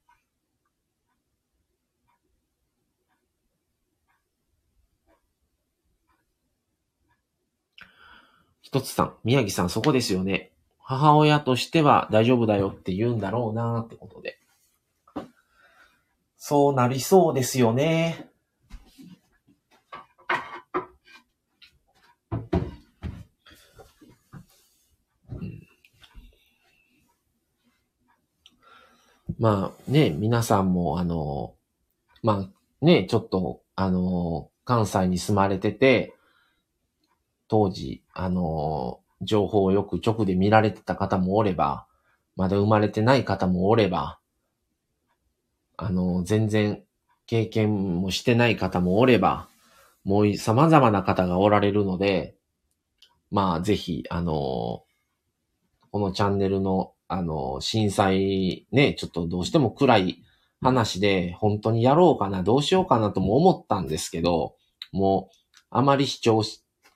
一つさん、宮城さんそこですよね。母親としては大丈夫だよって言うんだろうなってことで。そうなりそうですよね。まあね、皆さんもあの、まあね、ちょっとあの、関西に住まれてて、当時、あの、情報をよく直で見られてた方もおれば、まだ生まれてない方もおれば、あの、全然経験もしてない方もおれば、もう様々な方がおられるので、まあ、ぜひ、あの、このチャンネルの、あの、震災ね、ちょっとどうしても暗い話で、本当にやろうかな、どうしようかなとも思ったんですけど、もう、あまり視聴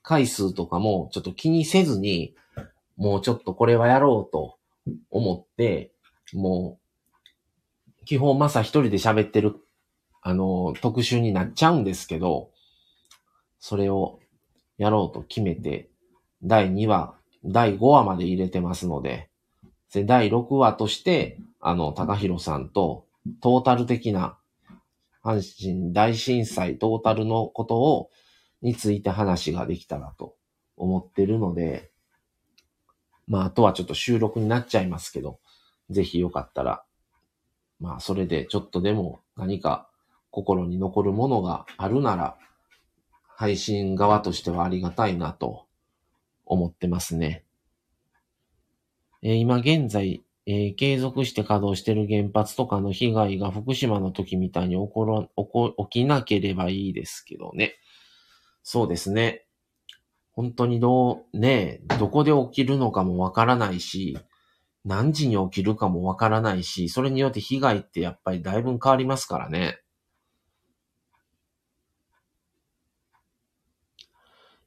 回数とかもちょっと気にせずに、もうちょっとこれはやろうと思って、もう、基本マサ一人で喋ってる、あの、特集になっちゃうんですけど、それをやろうと決めて、第2話、第5話まで入れてますので、で第6話として、あの、高弘さんと、トータル的な、阪神大震災トータルのことをについて話ができたらと思ってるので、まあ、あとはちょっと収録になっちゃいますけど、ぜひよかったら、まあ、それでちょっとでも何か心に残るものがあるなら、配信側としてはありがたいなと思ってますね。今現在、継続して稼働している原発とかの被害が福島の時みたいに起こら、起こ、起きなければいいですけどね。そうですね。本当にどう、ね、どこで起きるのかもわからないし、何時に起きるかもわからないし、それによって被害ってやっぱりだいぶ変わりますからね。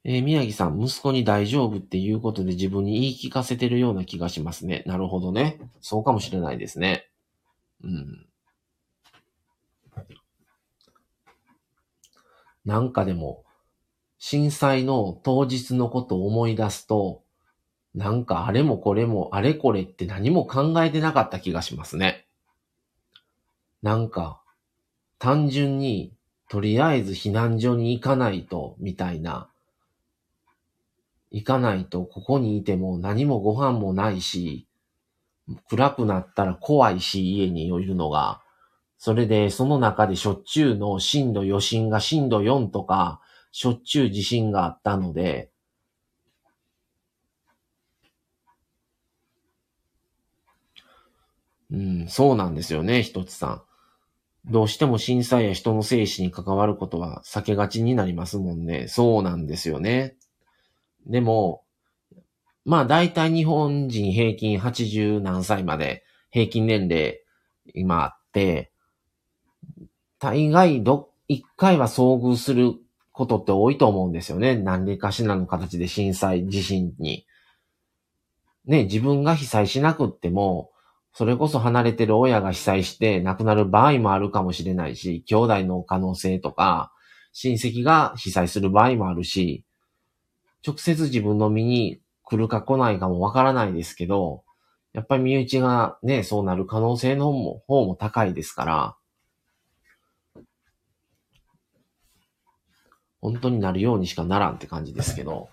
えー、宮城さん、息子に大丈夫っていうことで自分に言い聞かせてるような気がしますね。なるほどね。そうかもしれないですね。うん。なんかでも、震災の当日のことを思い出すと、なんかあれもこれもあれこれって何も考えてなかった気がしますね。なんか、単純に、とりあえず避難所に行かないと、みたいな。行かないとここにいても何もご飯もないし、暗くなったら怖いし、家にいるのが。それで、その中でしょっちゅうの震度余震が震度4とか、しょっちゅう地震があったので、うん、そうなんですよね、一つさん。どうしても震災や人の生死に関わることは避けがちになりますもんね。そうなんですよね。でも、まあ大体日本人平均80何歳まで平均年齢今あって、大概ど、一回は遭遇することって多いと思うんですよね。何でかしらの形で震災、地震に。ね、自分が被災しなくっても、それこそ離れてる親が被災して亡くなる場合もあるかもしれないし、兄弟の可能性とか、親戚が被災する場合もあるし、直接自分の身に来るか来ないかもわからないですけど、やっぱり身内がね、そうなる可能性の方も方も高いですから、本当になるようにしかならんって感じですけど。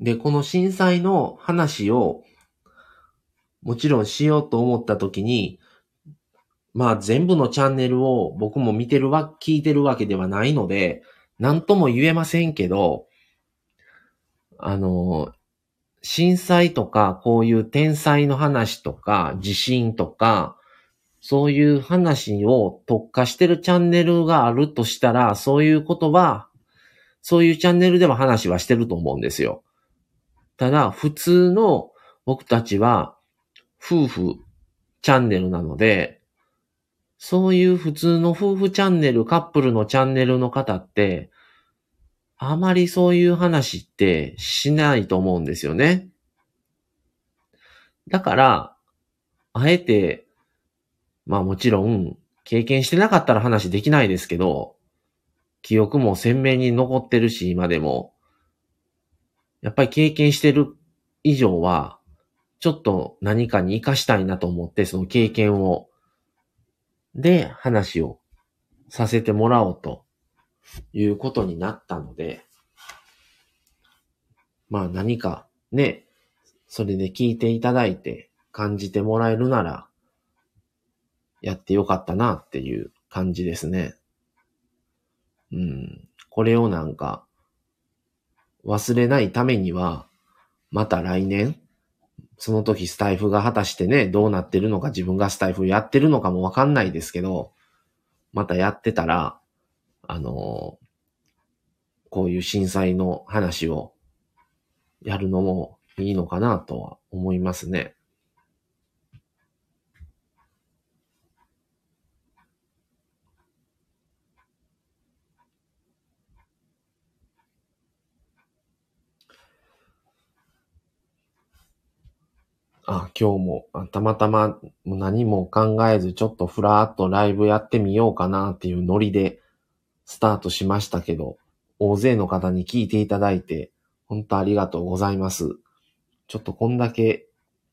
で、この震災の話を、もちろんしようと思った時に、まあ全部のチャンネルを僕も見てるわ、聞いてるわけではないので、なんとも言えませんけど、あの、震災とか、こういう天災の話とか、地震とか、そういう話を特化してるチャンネルがあるとしたら、そういうことは、そういうチャンネルでは話はしてると思うんですよ。ただ、普通の僕たちは、夫婦チャンネルなので、そういう普通の夫婦チャンネル、カップルのチャンネルの方って、あまりそういう話ってしないと思うんですよね。だから、あえて、まあもちろん、経験してなかったら話できないですけど、記憶も鮮明に残ってるし、今でも。やっぱり経験してる以上は、ちょっと何かに活かしたいなと思って、その経験をで話をさせてもらおうということになったので、まあ何かね、それで聞いていただいて感じてもらえるなら、やってよかったなっていう感じですね。うん。これをなんか、忘れないためには、また来年、その時スタイフが果たしてね、どうなってるのか自分がスタイフやってるのかもわかんないですけど、またやってたら、あのこういう震災の話をやるのもいいのかなとは思いますね。あ、今日もたまたま何も考えずちょっとふらーっとライブやってみようかなっていうノリでスタートしましたけど、大勢の方に聞いていただいて、本当ありがとうございます。ちょっとこんだけ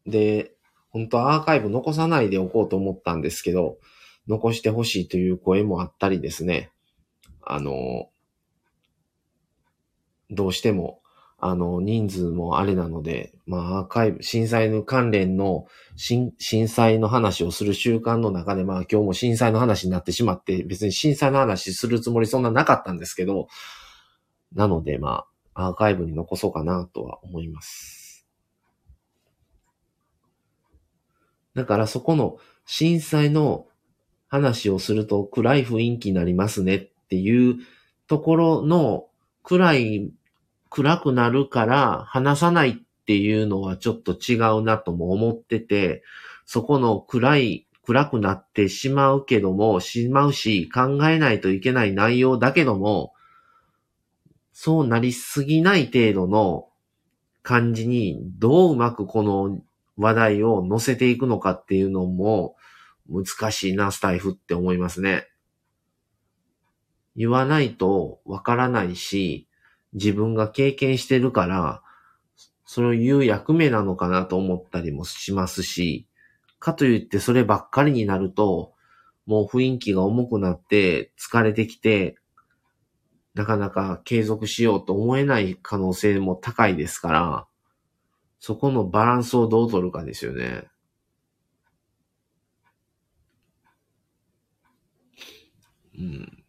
で、本当アーカイブ残さないでおこうと思ったんですけど、残してほしいという声もあったりですね。あの、どうしてもあの、人数もあれなので、まあ、アーカイブ、震災の関連の、震災の話をする習慣の中で、まあ、今日も震災の話になってしまって、別に震災の話するつもりそんななかったんですけど、なので、まあ、アーカイブに残そうかなとは思います。だからそこの震災の話をすると暗い雰囲気になりますねっていうところの暗い暗くなるから話さないっていうのはちょっと違うなとも思ってて、そこの暗い、暗くなってしまうけども、しまうし、考えないといけない内容だけども、そうなりすぎない程度の感じに、どううまくこの話題を乗せていくのかっていうのも、難しいな、スタイフって思いますね。言わないとわからないし、自分が経験してるから、そういう役目なのかなと思ったりもしますし、かといってそればっかりになると、もう雰囲気が重くなって疲れてきて、なかなか継続しようと思えない可能性も高いですから、そこのバランスをどう取るかですよね。うん。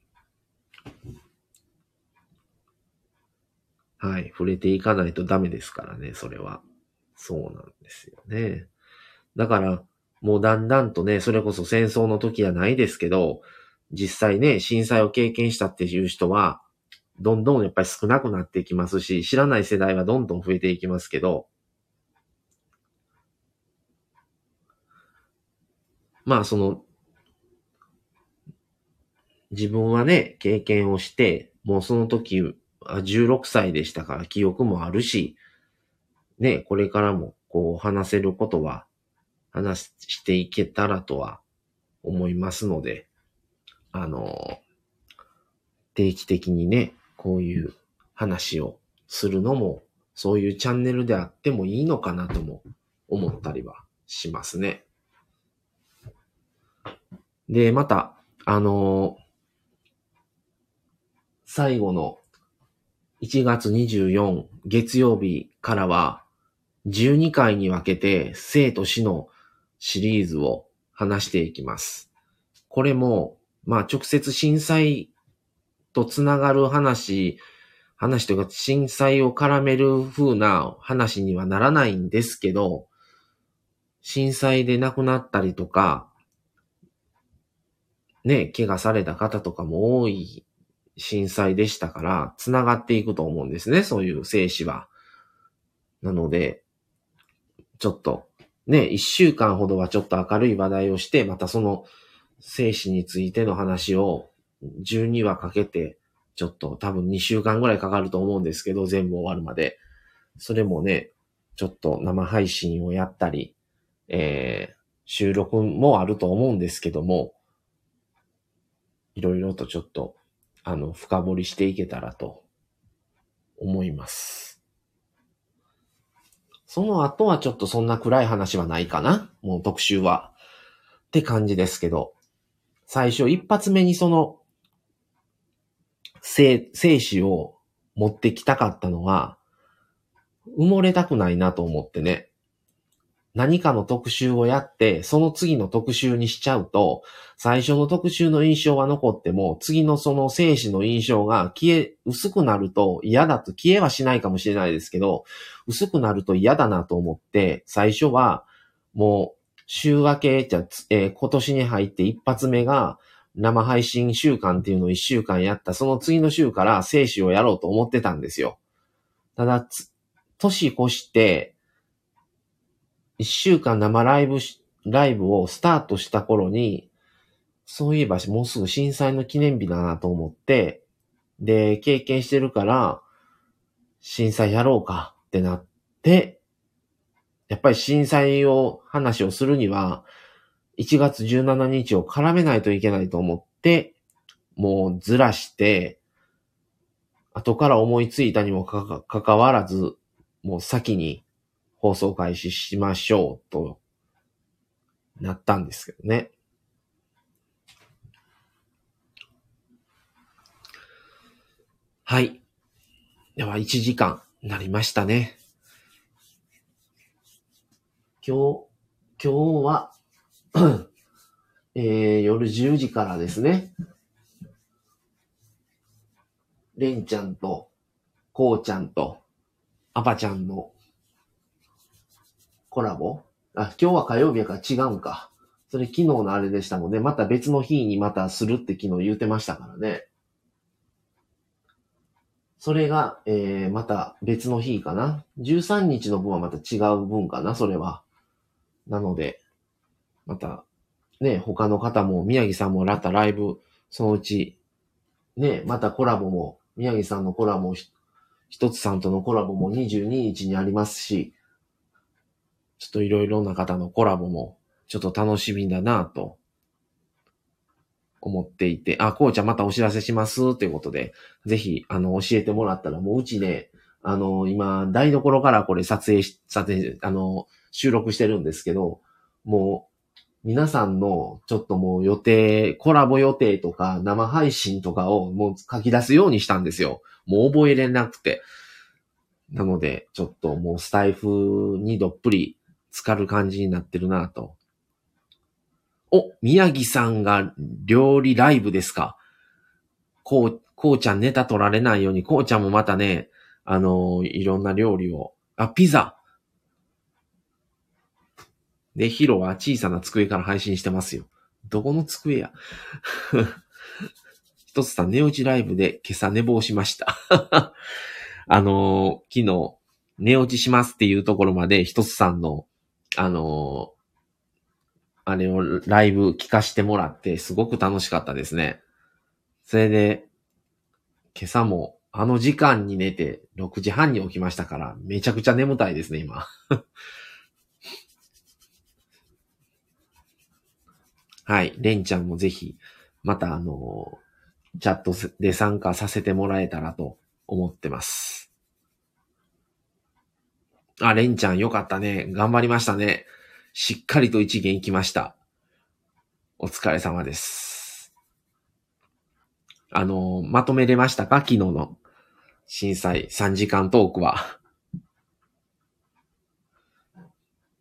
はい。触れていかないとダメですからね、それは。そうなんですよね。だから、もうだんだんとね、それこそ戦争の時はないですけど、実際ね、震災を経験したっていう人は、どんどんやっぱり少なくなっていきますし、知らない世代はどんどん増えていきますけど、まあその、自分はね、経験をして、もうその時16歳でしたから記憶もあるし、ね、これからもこう話せることは話していけたらとは思いますので、あの、定期的にね、こういう話をするのも、そういうチャンネルであってもいいのかなとも思ったりはしますね。で、また、あの最後の1月24月曜日からは12回に分けて生と死のシリーズを話していきます。これも、まあ直接震災とつながる話、話というか震災を絡める風な話にはならないんですけど、震災で亡くなったりとか、ね、怪我された方とかも多い震災でしたから、繋がっていくと思うんですね、そういう生死は。なので、ちょっと、ね、一週間ほどはちょっと明るい話題をして、またその生死についての話を12話かけて、ちょっと多分2週間ぐらいかかると思うんですけど、全部終わるまで。それもね、ちょっと生配信をやったり、えー、収録もあると思うんですけども、いろいろとちょっと、あの、深掘りしていけたらと思います。その後はちょっとそんな暗い話はないかなもう特集は。って感じですけど、最初一発目にその、生、生死を持ってきたかったのは、埋もれたくないなと思ってね。何かの特集をやって、その次の特集にしちゃうと、最初の特集の印象は残っても、次のその生死の印象が消え、薄くなると嫌だと、消えはしないかもしれないですけど、薄くなると嫌だなと思って、最初は、もう、週明け、じゃ、えー今年に入って一発目が、生配信週間っていうのを一週間やった、その次の週から生死をやろうと思ってたんですよ。ただ、年越して、一週間生ライブ、ライブをスタートした頃に、そういえばもうすぐ震災の記念日だなと思って、で、経験してるから、震災やろうかってなって、やっぱり震災を、話をするには、1月17日を絡めないといけないと思って、もうずらして、後から思いついたにもかかかわらず、もう先に放送開始しましょうとなったんですけどね。はい。では1時間なりましたね。今日、今日は、えー、夜10時からですね。レンちゃんと、こうちゃんと、アパちゃんのコラボ？あ、今日は火曜日やから違うんか。それ昨日のあれでしたもんね。また別の日にまたするって昨日言うてましたからね。それが、えー、また別の日かな。13日の分はまた違う分かな、それは。なので、また、ね、他の方も、宮城さんもラタライブ、そのうち、ね、またコラボも、宮城さんのコラボもひ、一つさんとのコラボも22日にありますし、ちょっといろいろな方のコラボも、ちょっと楽しみだなと、思っていて、あ、こうちゃんまたお知らせしますということで、ぜひ、あの、教えてもらったら、もううちね、あの、今、台所からこれ撮影し、撮影、あの、収録してるんですけど、もう、皆さんのちょっともう予定、コラボ予定とか生配信とかをもう書き出すようにしたんですよ。もう覚えれなくて。なので、ちょっともうスタイフにどっぷり浸かる感じになってるなと。お、宮城さんが料理ライブですか。こう、こうちゃんネタ取られないように、こうちゃんもまたね、あのいろんな料理を。あ、ピザ。で、ヒロは小さな机から配信してますよ。どこの机や 一つさん、寝落ちライブで今朝寝坊しました。あのー昨日、寝落ちしますっていうところまで、一つさんの、あのあれをライブ聞かしてもらって、すごく楽しかったですね。それで、今朝も、あの時間に寝て、6時半に起きましたから、めちゃくちゃ眠たいですね、今。はい。レンちゃんもぜひ、またあのチャットで参加させてもらえたらと思ってます。あ、レンちゃんよかったね。頑張りましたね。しっかりと一元行きました。お疲れ様です。あのまとめれましたか？昨日の震災3時間トークは。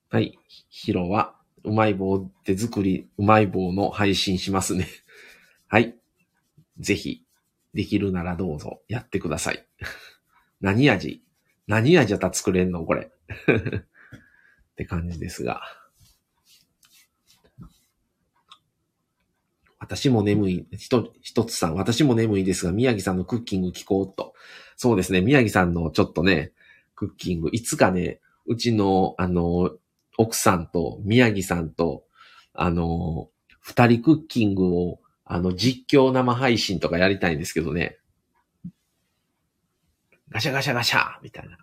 はい。ヒロは、うまい棒手作り、うまい棒の配信しますね。はい。ぜひ、できるならどうぞやってください。何味？何味だったら作れんのこれ。って感じですが。私も眠い、ひと、ひとつさん、私も眠いですが、宮城さんのクッキング聞こうと。そうですね、宮城さんのちょっとね、クッキング、いつかね、うちの、あの、奥さんと宮城さんと、あの、二人クッキングを、あの、実況生配信とかやりたいんですけどね。ガシャガシャガシャみたいな。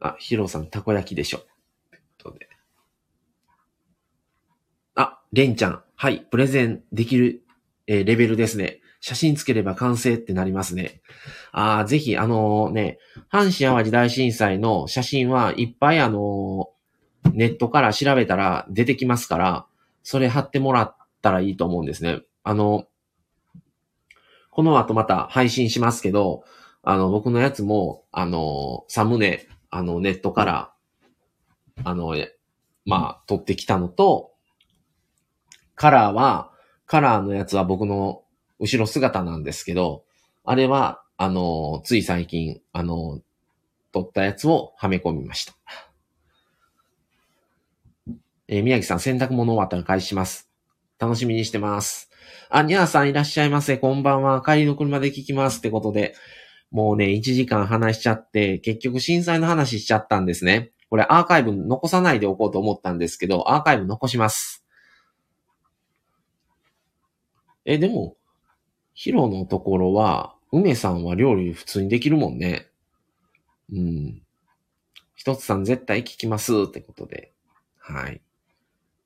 あ、ヒロさん、たこ焼きでしょ。とで。あ、レンちゃん。はい、プレゼンできる、えー、レベルですね。写真つければ完成ってなりますね。ああ、ぜひ、あのー、ね、阪神淡路大震災の写真はいっぱいあのー、ネットから調べたら出てきますから、それ貼ってもらったらいいと思うんですね。あの、この後また配信しますけど、あの、僕のやつも、あの、サムネ、あの、ネットから、あの、まあ、撮ってきたのと、カラーは、カラーのやつは僕の後ろ姿なんですけど、あれは、あの、つい最近、あの、撮ったやつをはめ込みました。えー、宮城さん、洗濯物終わったら返します。楽しみにしてます。あ、にゃーさんいらっしゃいませ。こんばんは。帰りの車で聞きます。ってことで、もうね、1時間話しちゃって、結局震災の話しちゃったんですね。これアーカイブ残さないでおこうと思ったんですけど、アーカイブ残します。え、でも、ヒロのところは、梅さんは料理普通にできるもんね。うん。一つさん絶対聞きますってことで。はい。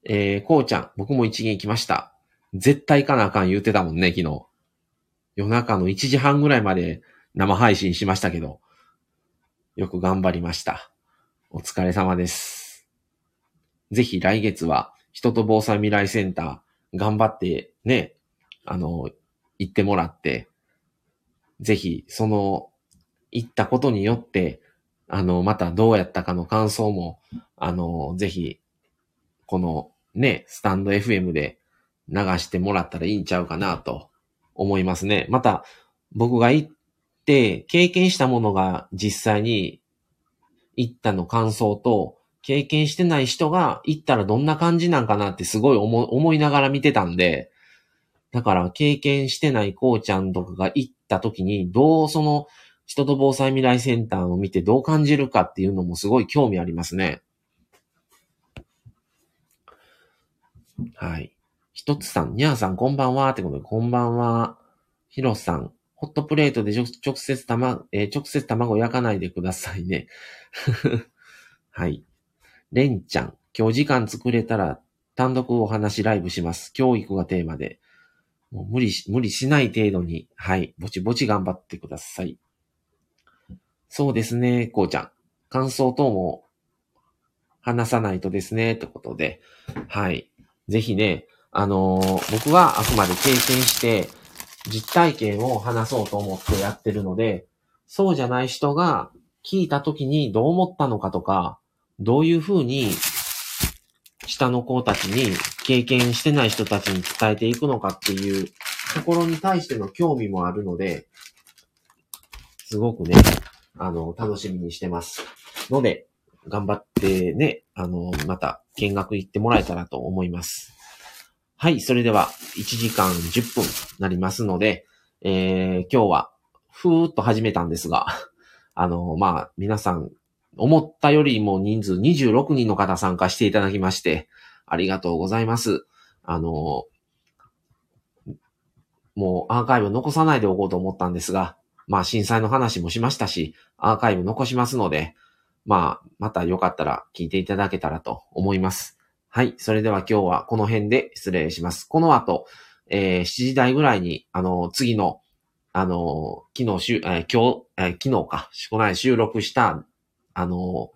えー、こうちゃん、僕も一元行きました。絶対行かなあかん言ってたもんね、昨日。夜中の1時半ぐらいまで生配信しましたけど、よく頑張りました。お疲れ様です。ぜひ来月は、人と防災未来センター、頑張ってね、あの、行ってもらって、ぜひ、その、行ったことによって、あの、またどうやったかの感想も、あの、ぜひ、このね、スタンド FM で流してもらったらいいんちゃうかなと思いますね。また、僕が行って経験したものが実際に行ったの感想と、経験してない人が行ったらどんな感じなんかなってすごい思いながら見てたんで、だから経験してないこうちゃんとかが行った時に、どうその人と防災未来センターを見てどう感じるかっていうのもすごい興味ありますね。はい。ひとつさん、にゃーさんこんばんはってことで、こんばんは。ひろさん、ホットプレートで直接卵、えー、直接卵焼かないでくださいね。はい。れんちゃん、今日時間作れたら単独お話ライブします。教育がテーマで。もう無理し、無理しない程度に、はい、ぼちぼち頑張ってください。そうですね、こうちゃん。感想等も話さないとですね、ってことで、はい。ぜひね、あのー、僕はあくまで経験して、実体験を話そうと思ってやってるので、そうじゃない人が聞いた時にどう思ったのかとか、どういうふうに下の子たちに経験してない人たちに伝えていくのかっていうところに対しての興味もあるので、すごくね、あの、楽しみにしてます。ので、頑張ってね、あの、また見学行ってもらえたらと思います。はい、それでは1時間10分なりますので、えー、今日はふーっと始めたんですが、あの、まあ、皆さん、思ったよりも人数26人の方参加していただきまして、ありがとうございます。あの、もうアーカイブ残さないでおこうと思ったんですが、まあ震災の話もしましたし、アーカイブ残しますので、まあ、またよかったら聞いていただけたらと思います。はい。それでは今日はこの辺で失礼します。この後、えー、7時台ぐらいに、あの、次の、あの、昨日しゅ、えー、今日、えー、昨日か、この間収録した、あの、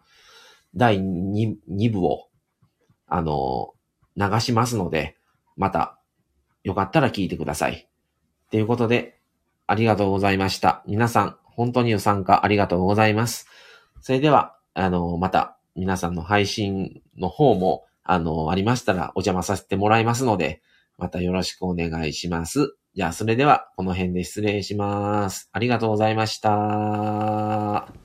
第 2, 2部をあの、流しますので、また、よかったら聞いてください。ということで、ありがとうございました。皆さん、本当にご参加ありがとうございます。それでは、あの、また、皆さんの配信の方も、あの、ありましたらお邪魔させてもらいますので、またよろしくお願いします。じゃあ、それでは、この辺で失礼します。ありがとうございました。